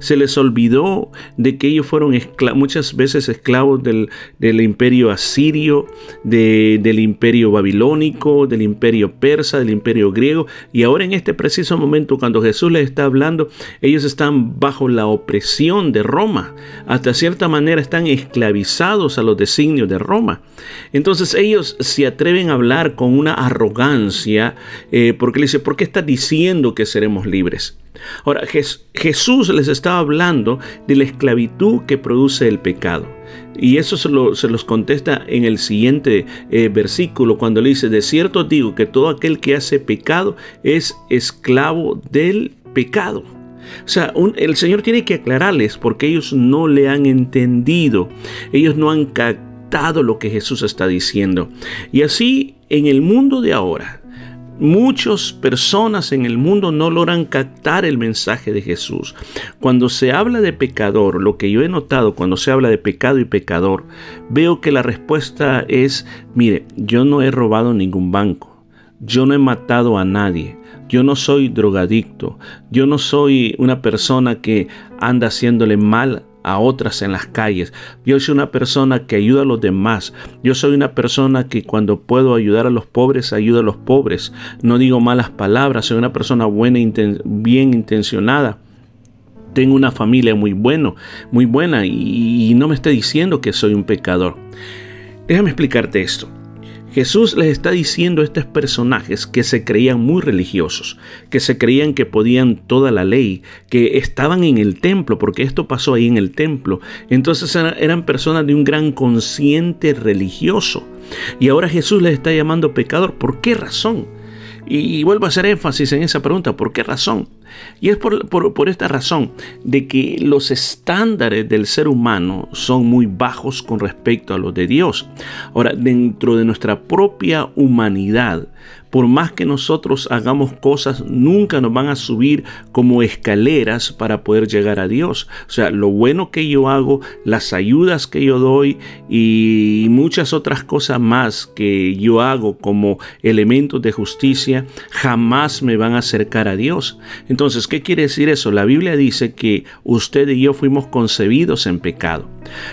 Se les olvidó de que ellos fueron muchas veces esclavos del, imperio asirio, de, del imperio babilónico, del imperio persa, del imperio griego. Y ahora en este preciso momento, cuando Jesús les está hablando, ellos están bajo la opresión de Roma. Hasta cierta manera están esclavizados a los designios de Roma. Entonces ellos se atreven a hablar con una arrogancia eh, porque le dice, ¿por qué estás diciendo que seremos libres? Ahora, Jesús les estaba hablando de la esclavitud que produce el pecado. Y eso se, los contesta en el siguiente eh, versículo, cuando le dice, de cierto digo que todo aquel que hace pecado es esclavo del pecado. O sea, el Señor tiene que aclararles porque ellos no le han entendido, ellos no han captado lo que Jesús está diciendo. Y así, en el mundo de ahora, Muchas personas en el mundo no logran captar el mensaje de Jesús. Cuando se habla de pecador, lo que yo he notado cuando se habla de pecado y pecador, veo que la respuesta es, mire, yo no he robado ningún banco, yo no he matado a nadie, yo no soy drogadicto, yo no soy una persona que anda haciéndole mal a otras en las calles. Yo soy una persona que ayuda a los demás. Yo soy una persona que cuando puedo ayudar a los pobres, ayuda a los pobres. No digo malas palabras, soy una persona buena, bien intencionada. Tengo una familia muy bueno, muy buena y, y no me está diciendo que soy un pecador. Déjame explicarte esto. Jesús les está diciendo a estos personajes que se creían muy religiosos, que se creían que podían toda la ley, que estaban en el templo, porque esto pasó ahí en el templo. Entonces eran personas de un gran consciente religioso. Y ahora Jesús les está llamando pecador. ¿Por qué razón? Y, vuelvo a hacer énfasis en esa pregunta, ¿por qué razón? Y es por, por, esta razón, de que los estándares del ser humano son muy bajos con respecto a los de Dios. Ahora, dentro de nuestra propia humanidad, por más que nosotros hagamos cosas, nunca nos van a subir como escaleras para poder llegar a Dios. O sea, lo bueno que yo hago, las ayudas que yo doy y muchas otras cosas más que yo hago como elementos de justicia, jamás me van a acercar a Dios. Entonces, ¿qué quiere decir eso? La Biblia dice que usted y yo fuimos concebidos en pecado.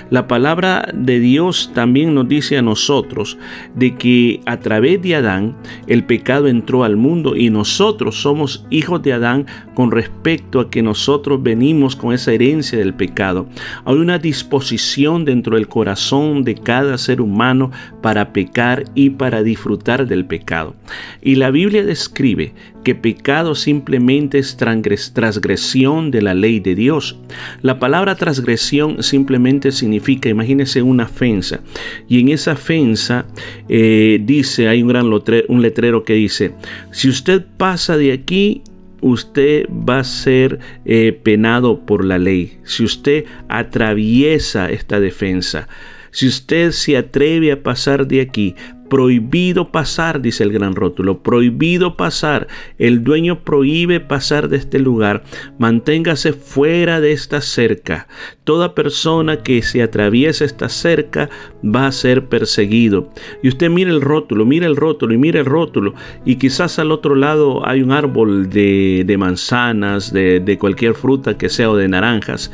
La palabra de Dios también nos dice a nosotros de que a través de Adán el pecado entró al mundo y nosotros somos hijos de Adán con respecto a que nosotros venimos con esa herencia del pecado. Hay una disposición dentro del corazón de cada ser humano para pecar y para disfrutar del pecado. Y la Biblia describe que pecado simplemente es transgresión de la ley de Dios. La palabra transgresión simplemente significa, imagínese una ofensa, y en esa ofensa eh, dice, hay un gran un letrero que dice, si usted pasa de aquí, usted va a ser eh, penado por la ley. Si usted atraviesa esta defensa, si usted se atreve a pasar de aquí, Prohibido pasar, dice el gran rótulo, prohibido pasar. El dueño prohíbe pasar de este lugar. Manténgase fuera de esta cerca. Toda persona que se atraviesa esta cerca va a ser perseguido. Y usted mire el rótulo, mire el rótulo y mire el rótulo. Y quizás al otro lado hay un árbol de, manzanas, de, de cualquier fruta que sea o de naranjas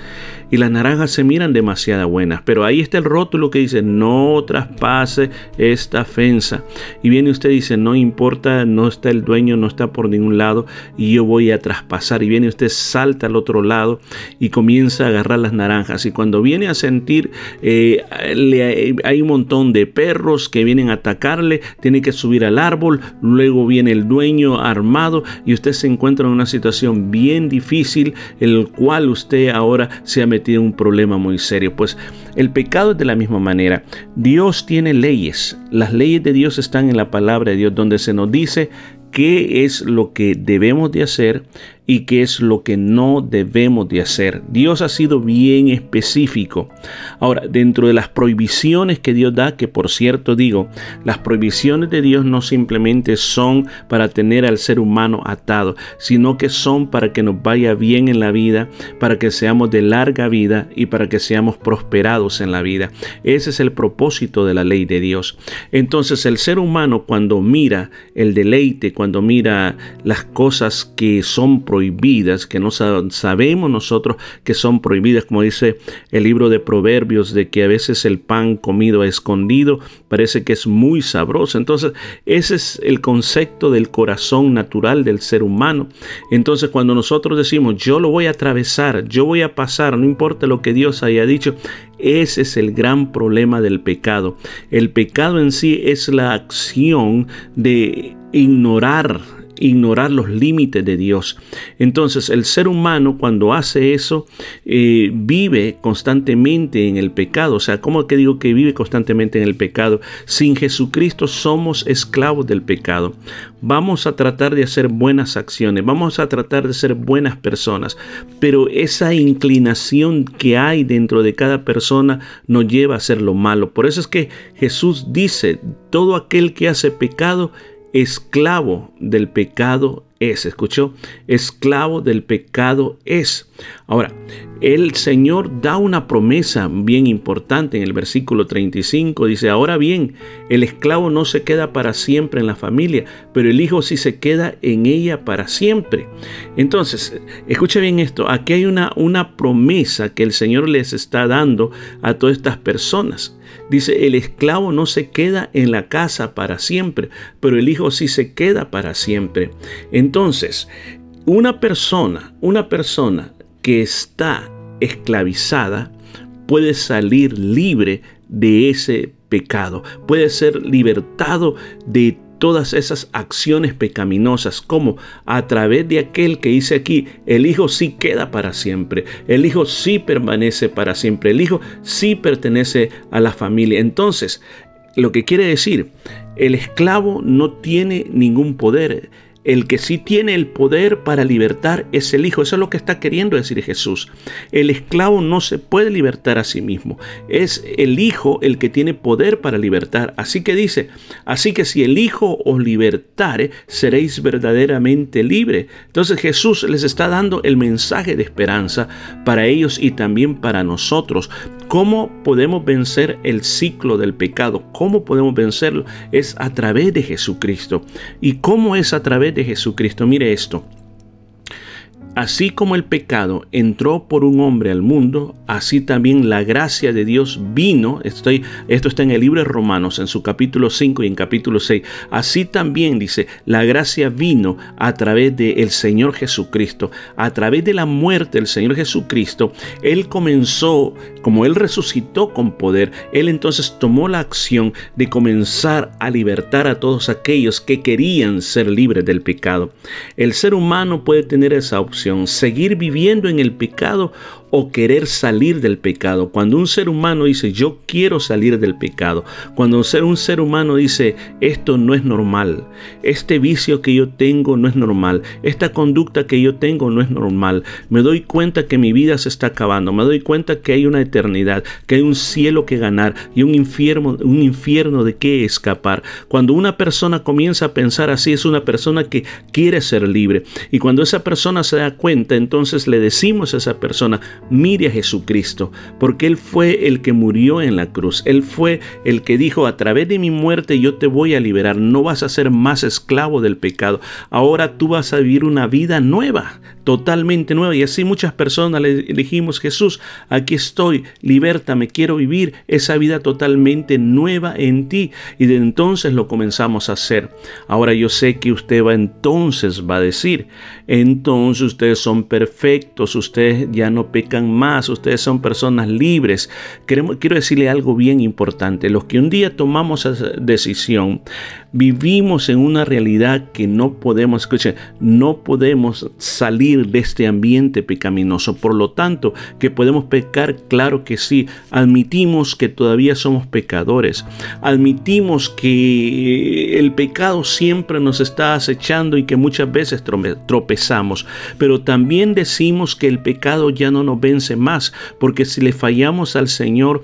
y las naranjas se miran demasiado buenas, pero ahí está el rótulo que dice no traspase esta fensa. Y viene usted y dice no importa, no está el dueño, no está por ningún lado y yo voy a traspasar. Y viene usted, salta al otro lado y comienza a agarrar las naranjas. Y cuando viene a sentir, eh, hay un montón de perros que vienen a atacarle, tiene que subir al árbol, luego viene el dueño armado y usted se encuentra en una situación bien difícil, el cual usted ahora se ha metido tiene un problema muy serio. Pues el pecado es de la misma manera. Dios tiene leyes. Las leyes de Dios están en la palabra de Dios, donde se nos dice qué es lo que debemos de hacer y qué es lo que no debemos de hacer. Dios ha sido bien específico. Ahora, dentro de las prohibiciones que Dios da, que por cierto digo, las prohibiciones de Dios no simplemente son para tener al ser humano atado, sino que son para que nos vaya bien en la vida, para que seamos de larga vida y para que seamos prosperados en la vida. Ese es el propósito de la ley de Dios. Entonces el ser humano cuando mira el deleite, cuando mira las cosas que son prohibidas, que no sabemos nosotros que son prohibidas, como dice el libro de Proverbios, de que a veces el pan comido escondido parece que es muy sabroso. Entonces, ese es el concepto del corazón natural del ser humano. Entonces, cuando nosotros decimos, yo lo voy a atravesar, yo voy a pasar, no importa lo que Dios haya dicho, ese es el gran problema del pecado. El pecado en sí es la acción de ignorar ignorar los límites de Dios. Entonces el ser humano cuando hace eso eh, vive constantemente en el pecado. O sea, ¿cómo que digo que vive constantemente en el pecado? Sin Jesucristo somos esclavos del pecado. Vamos a tratar de hacer buenas acciones, vamos a tratar de ser buenas personas, pero esa inclinación que hay dentro de cada persona nos lleva a hacer lo malo. Por eso es que Jesús dice, todo aquel que hace pecado, esclavo del pecado es. ¿Escuchó? Esclavo del pecado es. Ahora, el Señor da una promesa bien importante en el versículo 35. Dice, ahora bien, el esclavo no se queda para siempre en la familia, pero el hijo sí se queda en ella para siempre. Entonces, escuche bien esto. Aquí hay una, una promesa que el Señor les está dando a todas estas personas. Dice, el esclavo no se queda en la casa para siempre, pero el hijo sí se queda para siempre. Entonces, una persona, una persona que está esclavizada puede salir libre de ese pecado, puede ser libertado de todas esas acciones pecaminosas, como a través de aquel que dice aquí, el Hijo sí queda para siempre, el Hijo sí permanece para siempre, el Hijo sí pertenece a la familia. Entonces, lo que quiere decir, el esclavo no tiene ningún poder, el que sí tiene el poder para libertar es el Hijo. Eso es lo que está queriendo decir Jesús. El esclavo no se puede libertar a sí mismo. Es el Hijo el que tiene poder para libertar. Así que dice, así que si el Hijo os libertare, seréis verdaderamente libre. Entonces Jesús les está dando el mensaje de esperanza para ellos y también para nosotros. ¿Cómo podemos vencer el ciclo del pecado? ¿Cómo podemos vencerlo? Es a través de Jesucristo. ¿Y cómo es a través de Jesucristo? Mire esto. Así como el pecado entró por un hombre al mundo, así también la gracia de Dios vino. Estoy, esto está en el libro de Romanos, en su capítulo 5 y en capítulo 6. Así también dice, la gracia vino a través del Señor Jesucristo. A través de la muerte del Señor Jesucristo, Él comenzó, como Él resucitó con poder, Él entonces tomó la acción de comenzar a libertar a todos aquellos que querían ser libres del pecado. El ser humano puede tener esa opción seguir viviendo en el pecado o querer salir del pecado. Cuando un ser humano dice yo quiero salir del pecado, cuando un ser humano dice esto no es normal, este vicio que yo tengo no es normal, esta conducta que yo tengo no es normal, me doy cuenta que mi vida se está acabando, me doy cuenta que hay una eternidad, que hay un cielo que ganar y un infierno, un infierno de qué escapar. Cuando una persona comienza a pensar así es una persona que quiere ser libre. Y cuando esa persona se da cuenta entonces le decimos a esa persona mire a Jesucristo, porque Él fue el que murió en la cruz. Él fue el que dijo, a través de mi muerte yo te voy a liberar, no vas a ser más esclavo del pecado. Ahora tú vas a vivir una vida nueva, totalmente nueva. Y así muchas personas le dijimos, Jesús, aquí estoy, libértame, quiero vivir esa vida totalmente nueva en ti. Y de entonces lo comenzamos a hacer. Ahora yo sé que usted va entonces, va a decir, entonces ustedes son perfectos, ustedes ya no pecan más, ustedes son personas libres. quiero decirle algo bien importante, los que un día tomamos esa decisión, vivimos en una realidad que no podemos, escuchen, no podemos salir de este ambiente pecaminoso. Por lo tanto, que podemos pecar, claro que sí. Admitimos que todavía somos pecadores. Admitimos que el pecado siempre nos está acechando y que muchas veces tropezamos. Pero también decimos que el pecado ya no nos vence más, porque si le fallamos al Señor,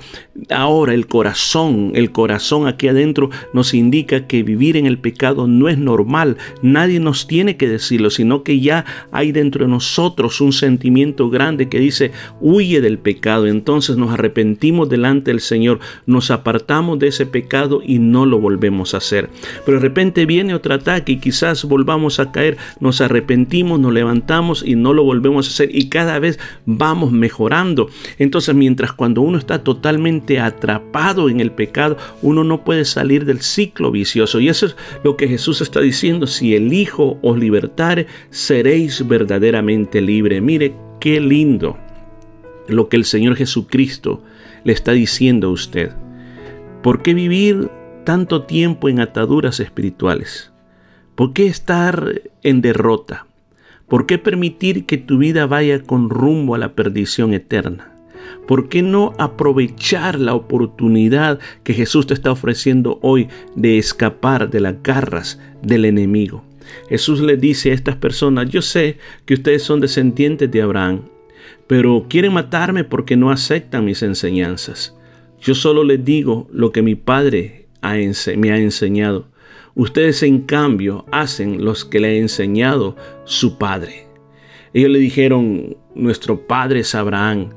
ahora el corazón, el corazón aquí adentro nos indica que vivir en el pecado no es normal. Nadie nos tiene que decirlo, sino que ya hay dentro de nosotros un sentimiento grande que dice, huye del pecado. Entonces nos arrepentimos delante del Señor, nos apartamos de ese pecado y no lo volvemos a hacer. Pero de repente viene otro ataque y quizás volvamos a caer, nos arrepentimos, nos levantamos y no lo volvemos a hacer y cada vez vamos mejorando. Entonces mientras cuando uno está totalmente atrapado en el pecado, uno no puede salir del ciclo vicioso. Eso es lo que Jesús está diciendo, si el Hijo os libertare, seréis verdaderamente libre. Mire qué lindo lo que el Señor Jesucristo le está diciendo a usted. ¿Por qué vivir tanto tiempo en ataduras espirituales? ¿Por qué estar en derrota? ¿Por qué permitir que tu vida vaya con rumbo a la perdición eterna? ¿Por qué no aprovechar la oportunidad que Jesús te está ofreciendo hoy de escapar de las garras del enemigo? Jesús le dice a estas personas, yo sé que ustedes son descendientes de Abraham, pero quieren matarme porque no aceptan mis enseñanzas. Yo solo les digo lo que mi Padre me ha enseñado. Ustedes en cambio hacen los que le ha enseñado su Padre. Ellos le dijeron, nuestro Padre es Abraham.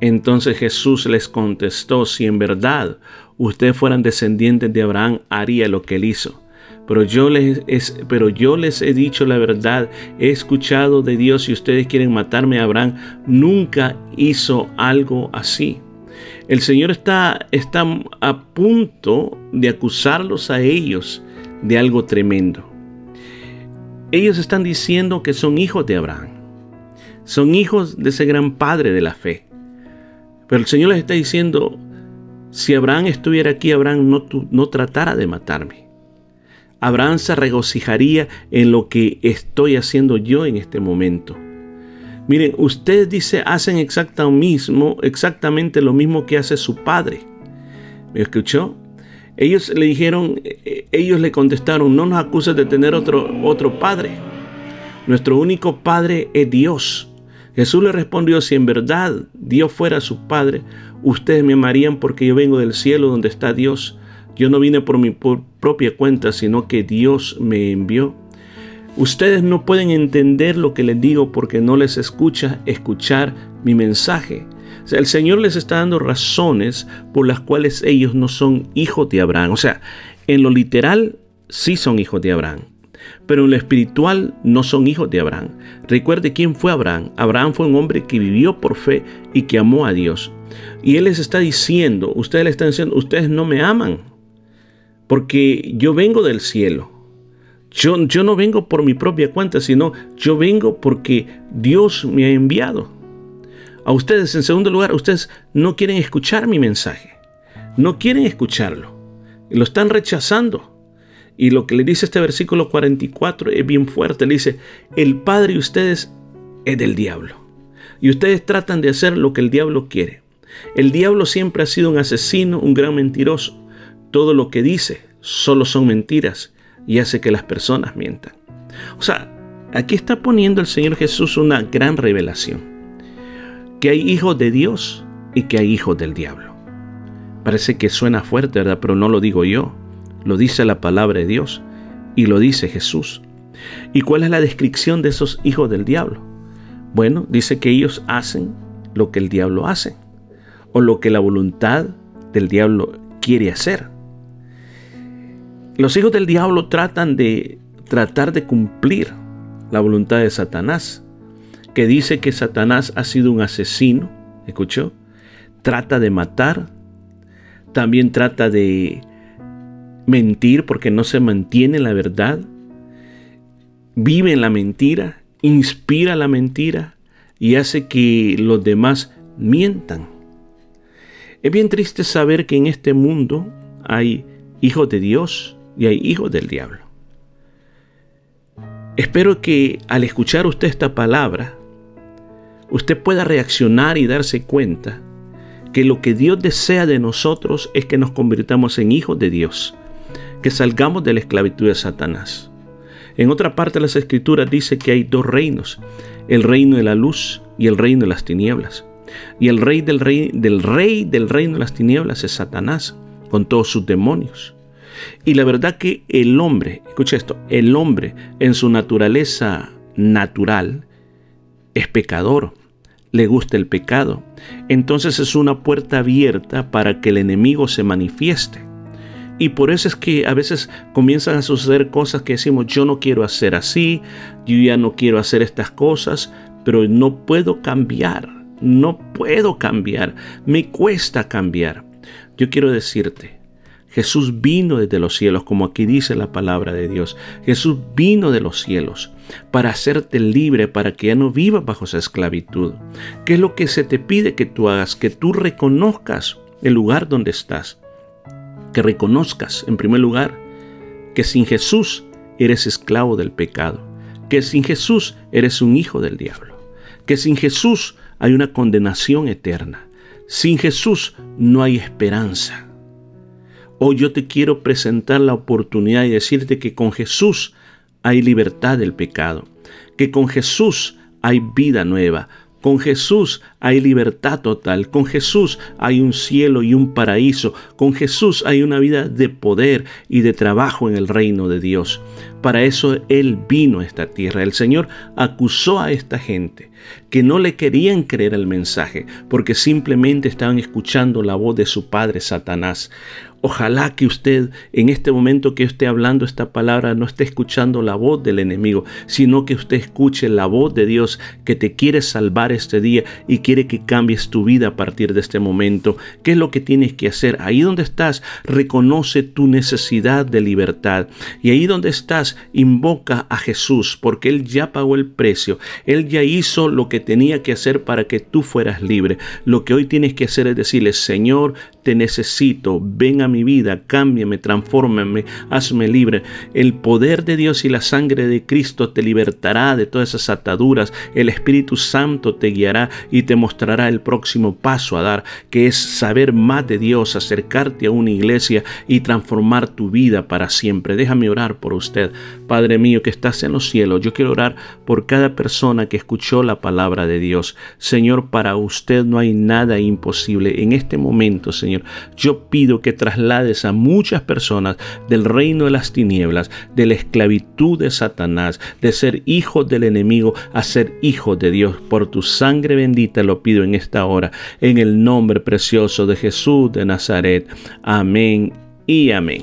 Entonces Jesús les contestó, si en verdad ustedes fueran descendientes de Abraham, haría lo que él hizo. Pero yo, les, he dicho la verdad, he escuchado de Dios y ustedes quieren matarme Abraham, nunca hizo algo así. El Señor está a punto de acusarlos a ellos de algo tremendo. Ellos están diciendo que son hijos de Abraham, son hijos de ese gran padre de la fe. Pero el Señor les está diciendo, si Abraham estuviera aquí, Abraham no, no tratara de matarme. Abraham se regocijaría en lo que estoy haciendo yo en este momento. Miren, ustedes dice hacen exacto mismo, exactamente lo mismo que hace su padre. ¿Me escuchó? Ellos le dijeron, eh, ellos le contestaron, no nos acuses de tener otro, otro padre. Nuestro único padre es Dios. Jesús le respondió, si en verdad Dios fuera su padre, ustedes me amarían porque yo vengo del cielo donde está Dios yo no vine por mi propia cuenta, sino que Dios me envió. Ustedes no pueden entender lo que les digo porque no les escucha escuchar mi mensaje. O sea, el Señor les está dando razones por las cuales ellos no son hijos de Abraham. O sea, en lo literal sí son hijos de Abraham, pero en lo espiritual no son hijos de Abraham. Recuerde quién fue Abraham. Abraham fue un hombre que vivió por fe y que amó a Dios. Y Él les está diciendo, ustedes le están diciendo, ustedes no me aman porque yo vengo del cielo. Yo, yo no vengo por mi propia cuenta, sino yo vengo porque Dios me ha enviado. A ustedes, en segundo lugar, ustedes no quieren escuchar mi mensaje. No quieren escucharlo. Lo están rechazando. Y lo que le dice este versículo 44 es bien fuerte. Le dice, el Padre de ustedes es del diablo. Y ustedes tratan de hacer lo que el diablo quiere. El diablo siempre ha sido un asesino, un gran mentiroso todo lo que dice solo son mentiras y hace que las personas mientan. O sea, aquí está poniendo el Señor Jesús una gran revelación. Que hay hijos de Dios y que hay hijos del diablo. Parece que suena fuerte, ¿verdad? Pero no lo digo yo. Lo dice la palabra de Dios y lo dice Jesús. ¿Y cuál es la descripción de esos hijos del diablo? Bueno, dice que ellos hacen lo que el diablo hace o lo que la voluntad del diablo quiere hacer. Los hijos del diablo tratan de tratar de cumplir la voluntad de Satanás, que dice que Satanás ha sido un asesino, ¿escuchó? Trata de matar, también trata de mentir porque no se mantiene la verdad, vive en la mentira, inspira la mentira y hace que los demás mientan. Es bien triste saber que en este mundo hay hijos de Dios y hay hijos del diablo. Espero que al escuchar usted esta palabra, usted pueda reaccionar y darse cuenta que lo que Dios desea de nosotros es que nos convirtamos en hijos de Dios, que salgamos de la esclavitud de Satanás. En otra parte de las escrituras dice que hay dos reinos, el reino de la luz y el reino de las tinieblas. Y el rey del rey del rey del reino de las tinieblas es Satanás con todos sus demonios. Y la verdad que el hombre, escucha esto, el hombre en su naturaleza natural es pecador, le gusta el pecado. Entonces es una puerta abierta para que el enemigo se manifieste. Y por eso es que a veces comienzan a suceder cosas que decimos, yo no quiero hacer así, yo ya no quiero hacer estas cosas, pero no puedo cambiar, no puedo cambiar, me cuesta cambiar. Yo quiero decirte, Jesús vino desde los cielos, como aquí dice la palabra de Dios. Jesús vino de los cielos para hacerte libre, para que ya no vivas bajo esa esclavitud. ¿Qué es lo que se te pide que tú hagas? Que tú reconozcas el lugar donde estás que reconozcas, en primer lugar, que sin Jesús eres esclavo del pecado, que sin Jesús eres un hijo del diablo, que sin Jesús hay una condenación eterna, sin Jesús no hay esperanza. Hoy yo te quiero presentar la oportunidad y decirte que con Jesús hay libertad del pecado, que con Jesús hay vida nueva, con Jesús hay libertad total, con Jesús hay un cielo y un paraíso, con Jesús hay una vida de poder y de trabajo en el reino de Dios. Para eso Él vino a esta tierra. El Señor acusó a esta gente que no le querían creer el mensaje porque simplemente estaban escuchando la voz de su padre Satanás. Ojalá que usted en este momento que esté hablando esta palabra no esté escuchando la voz del enemigo, sino que usted escuche la voz de Dios que te quiere salvar este día y quiere que cambies tu vida a partir de este momento. ¿Qué es lo que tienes que hacer? Ahí donde estás, reconoce tu necesidad de libertad. Y ahí donde estás, invoca a Jesús, porque Él ya pagó el precio. Él ya hizo lo que tenía que hacer para que tú fueras libre. Lo que hoy tienes que hacer es decirle, Señor, te necesito, ven a mi vida, cámbiame, transfórmame, hazme libre. El poder de Dios y la sangre de Cristo te libertará de todas esas ataduras. El Espíritu Santo te guiará y te mostrará el próximo paso a dar, que es saber más de Dios, acercarte a una iglesia y transformar tu vida para siempre. Déjame orar por usted. Padre mío que estás en los cielos, yo quiero orar por cada persona que escuchó la palabra de Dios. Señor, para usted no hay nada imposible. En este momento, Señor, yo pido que traslades a muchas personas del reino de las tinieblas, de la esclavitud de Satanás, de ser hijos del enemigo a ser hijos de Dios. Por tu sangre bendita lo pido en esta hora, en el nombre precioso de Jesús de Nazaret. Amén y amén.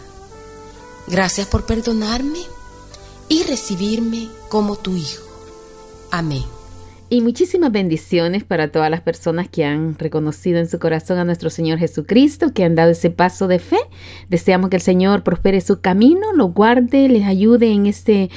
Gracias por perdonarme y recibirme como tu Hijo. Amén. Y muchísimas bendiciones para todas las personas que han reconocido en su corazón a nuestro Señor Jesucristo, que han dado ese paso de fe. Deseamos que el Señor prospere su camino, lo guarde, les ayude en este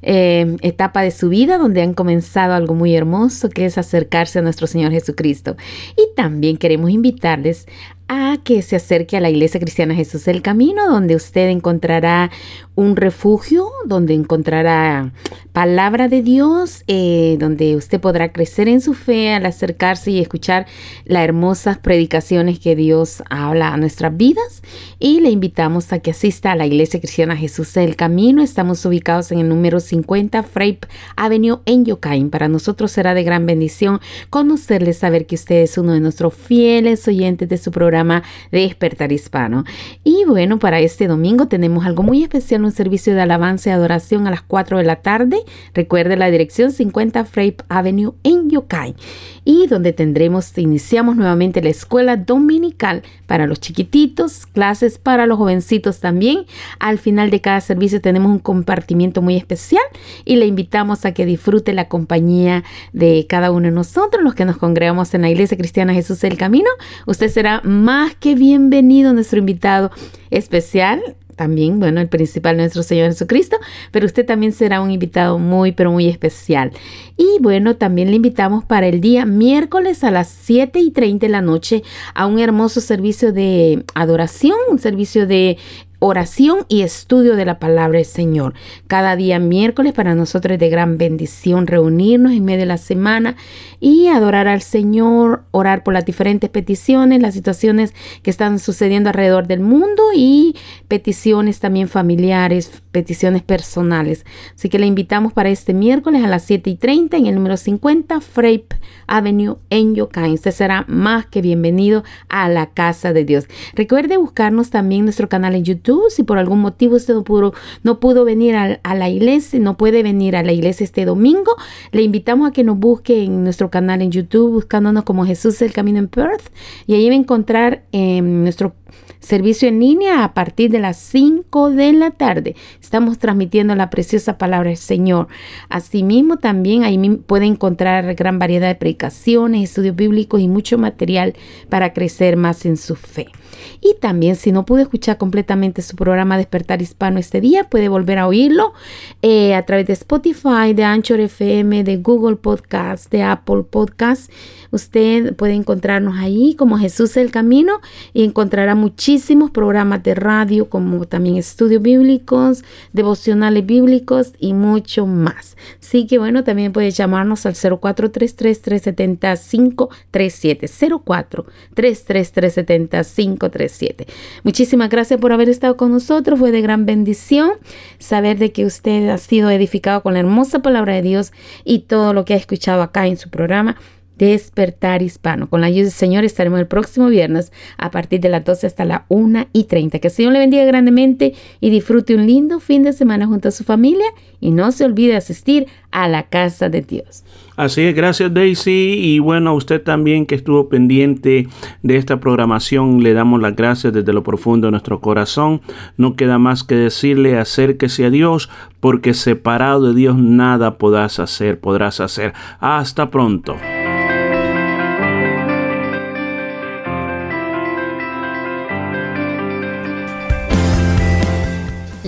eh, etapa de su vida donde han comenzado algo muy hermoso que es acercarse a nuestro Señor Jesucristo. Y también queremos invitarles a que se acerque a la Iglesia Cristiana Jesús el Camino, donde usted encontrará un refugio, donde encontrará palabra de Dios, eh, donde usted podrá crecer en su fe al acercarse y escuchar las hermosas predicaciones que Dios habla a nuestras vidas. Y le invitamos a que asista a la Iglesia Cristiana Jesús el Camino. Estamos ubicados en el número 50 Frape Avenue en Yokain. Para nosotros será de gran bendición conocerle, saber que usted es uno de nuestros fieles oyentes de su programa de Despertar Hispano. Y bueno, para este domingo tenemos algo muy especial, un servicio de alabanza y adoración a las 4 de la tarde. Recuerde la dirección 50 Frape Avenue en Yokai. Y donde tendremos, iniciamos nuevamente la escuela dominical para los chiquititos, clases para los jovencitos también. Al final de cada servicio tenemos un compartimiento muy especial y le invitamos a que disfrute la compañía de cada uno de nosotros, los que nos congregamos en la Iglesia Cristiana Jesús del Camino. Usted será más que bienvenido nuestro invitado especial. También, bueno, el principal nuestro Señor Jesucristo, pero usted también será un invitado muy, pero muy especial. Y bueno, también le invitamos para el día miércoles a las 7 y 30 de la noche a un hermoso servicio de adoración, un servicio de oración y estudio de la palabra del Señor. Cada día miércoles para nosotros es de gran bendición reunirnos en medio de la semana y adorar al Señor, orar por las diferentes peticiones, las situaciones que están sucediendo alrededor del mundo y peticiones también familiares, peticiones personales. Así que le invitamos para este miércoles a las 7 y 30 en el número 50 Frape Avenue en Yokain. Usted será más que bienvenido a la casa de Dios. Recuerde buscarnos también nuestro canal en YouTube si por algún motivo usted no pudo, venir a, la iglesia, no puede venir a la iglesia este domingo, le invitamos a que nos busque en nuestro canal en YouTube, buscándonos como Jesús el Camino en Perth, y ahí va a encontrar en nuestro servicio en línea a partir de las 5 de la tarde. Estamos transmitiendo la preciosa palabra del Señor. Asimismo, también ahí puede encontrar gran variedad de predicaciones, estudios bíblicos y mucho material para crecer más en su fe. Y también, si no pudo escuchar completamente su programa Despertar Hispano este día, puede volver a oírlo eh, a través de Spotify, de Anchor FM, de Google Podcast, de Apple Podcast. Usted puede encontrarnos ahí como Jesús el Camino y encontrará muchísimos programas de radio, como también estudios bíblicos, devocionales bíblicos y mucho más. Así que bueno, también puede llamarnos al 0433 370 537 04 333 537 Muchísimas gracias por haber estado con nosotros. Fue de gran bendición saber de que usted ha sido edificado con la hermosa palabra de Dios y todo lo que ha escuchado acá en su programa. Despertar Hispano. Con la ayuda del Señor estaremos el próximo viernes a partir de las 12 hasta la 1 y 30. Que el Señor le bendiga grandemente y disfrute un lindo fin de semana junto a su familia y no se olvide asistir a la casa de Dios. Así es, gracias Daisy y bueno, a usted también que estuvo pendiente de esta programación, le damos las gracias desde lo profundo de nuestro corazón. No queda más que decirle acérquese a Dios porque separado de Dios nada podrás hacer, podrás hacer. Hasta pronto.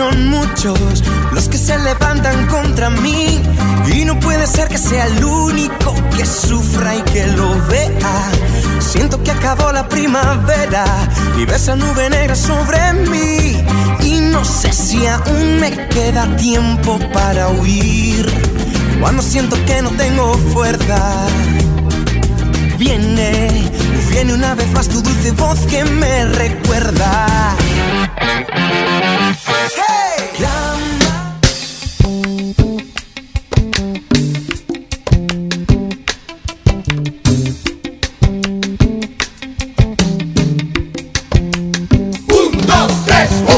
son muchos los que se levantan contra mí y no puede ser que sea el único que sufra y que lo vea. Siento que acabó la primavera y ve esa nube negra sobre mí y no sé si aún me queda tiempo para huir. Cuando siento que no tengo fuerza, viene, viene una vez más tu dulce voz que me recuerda. Un, dos, tres.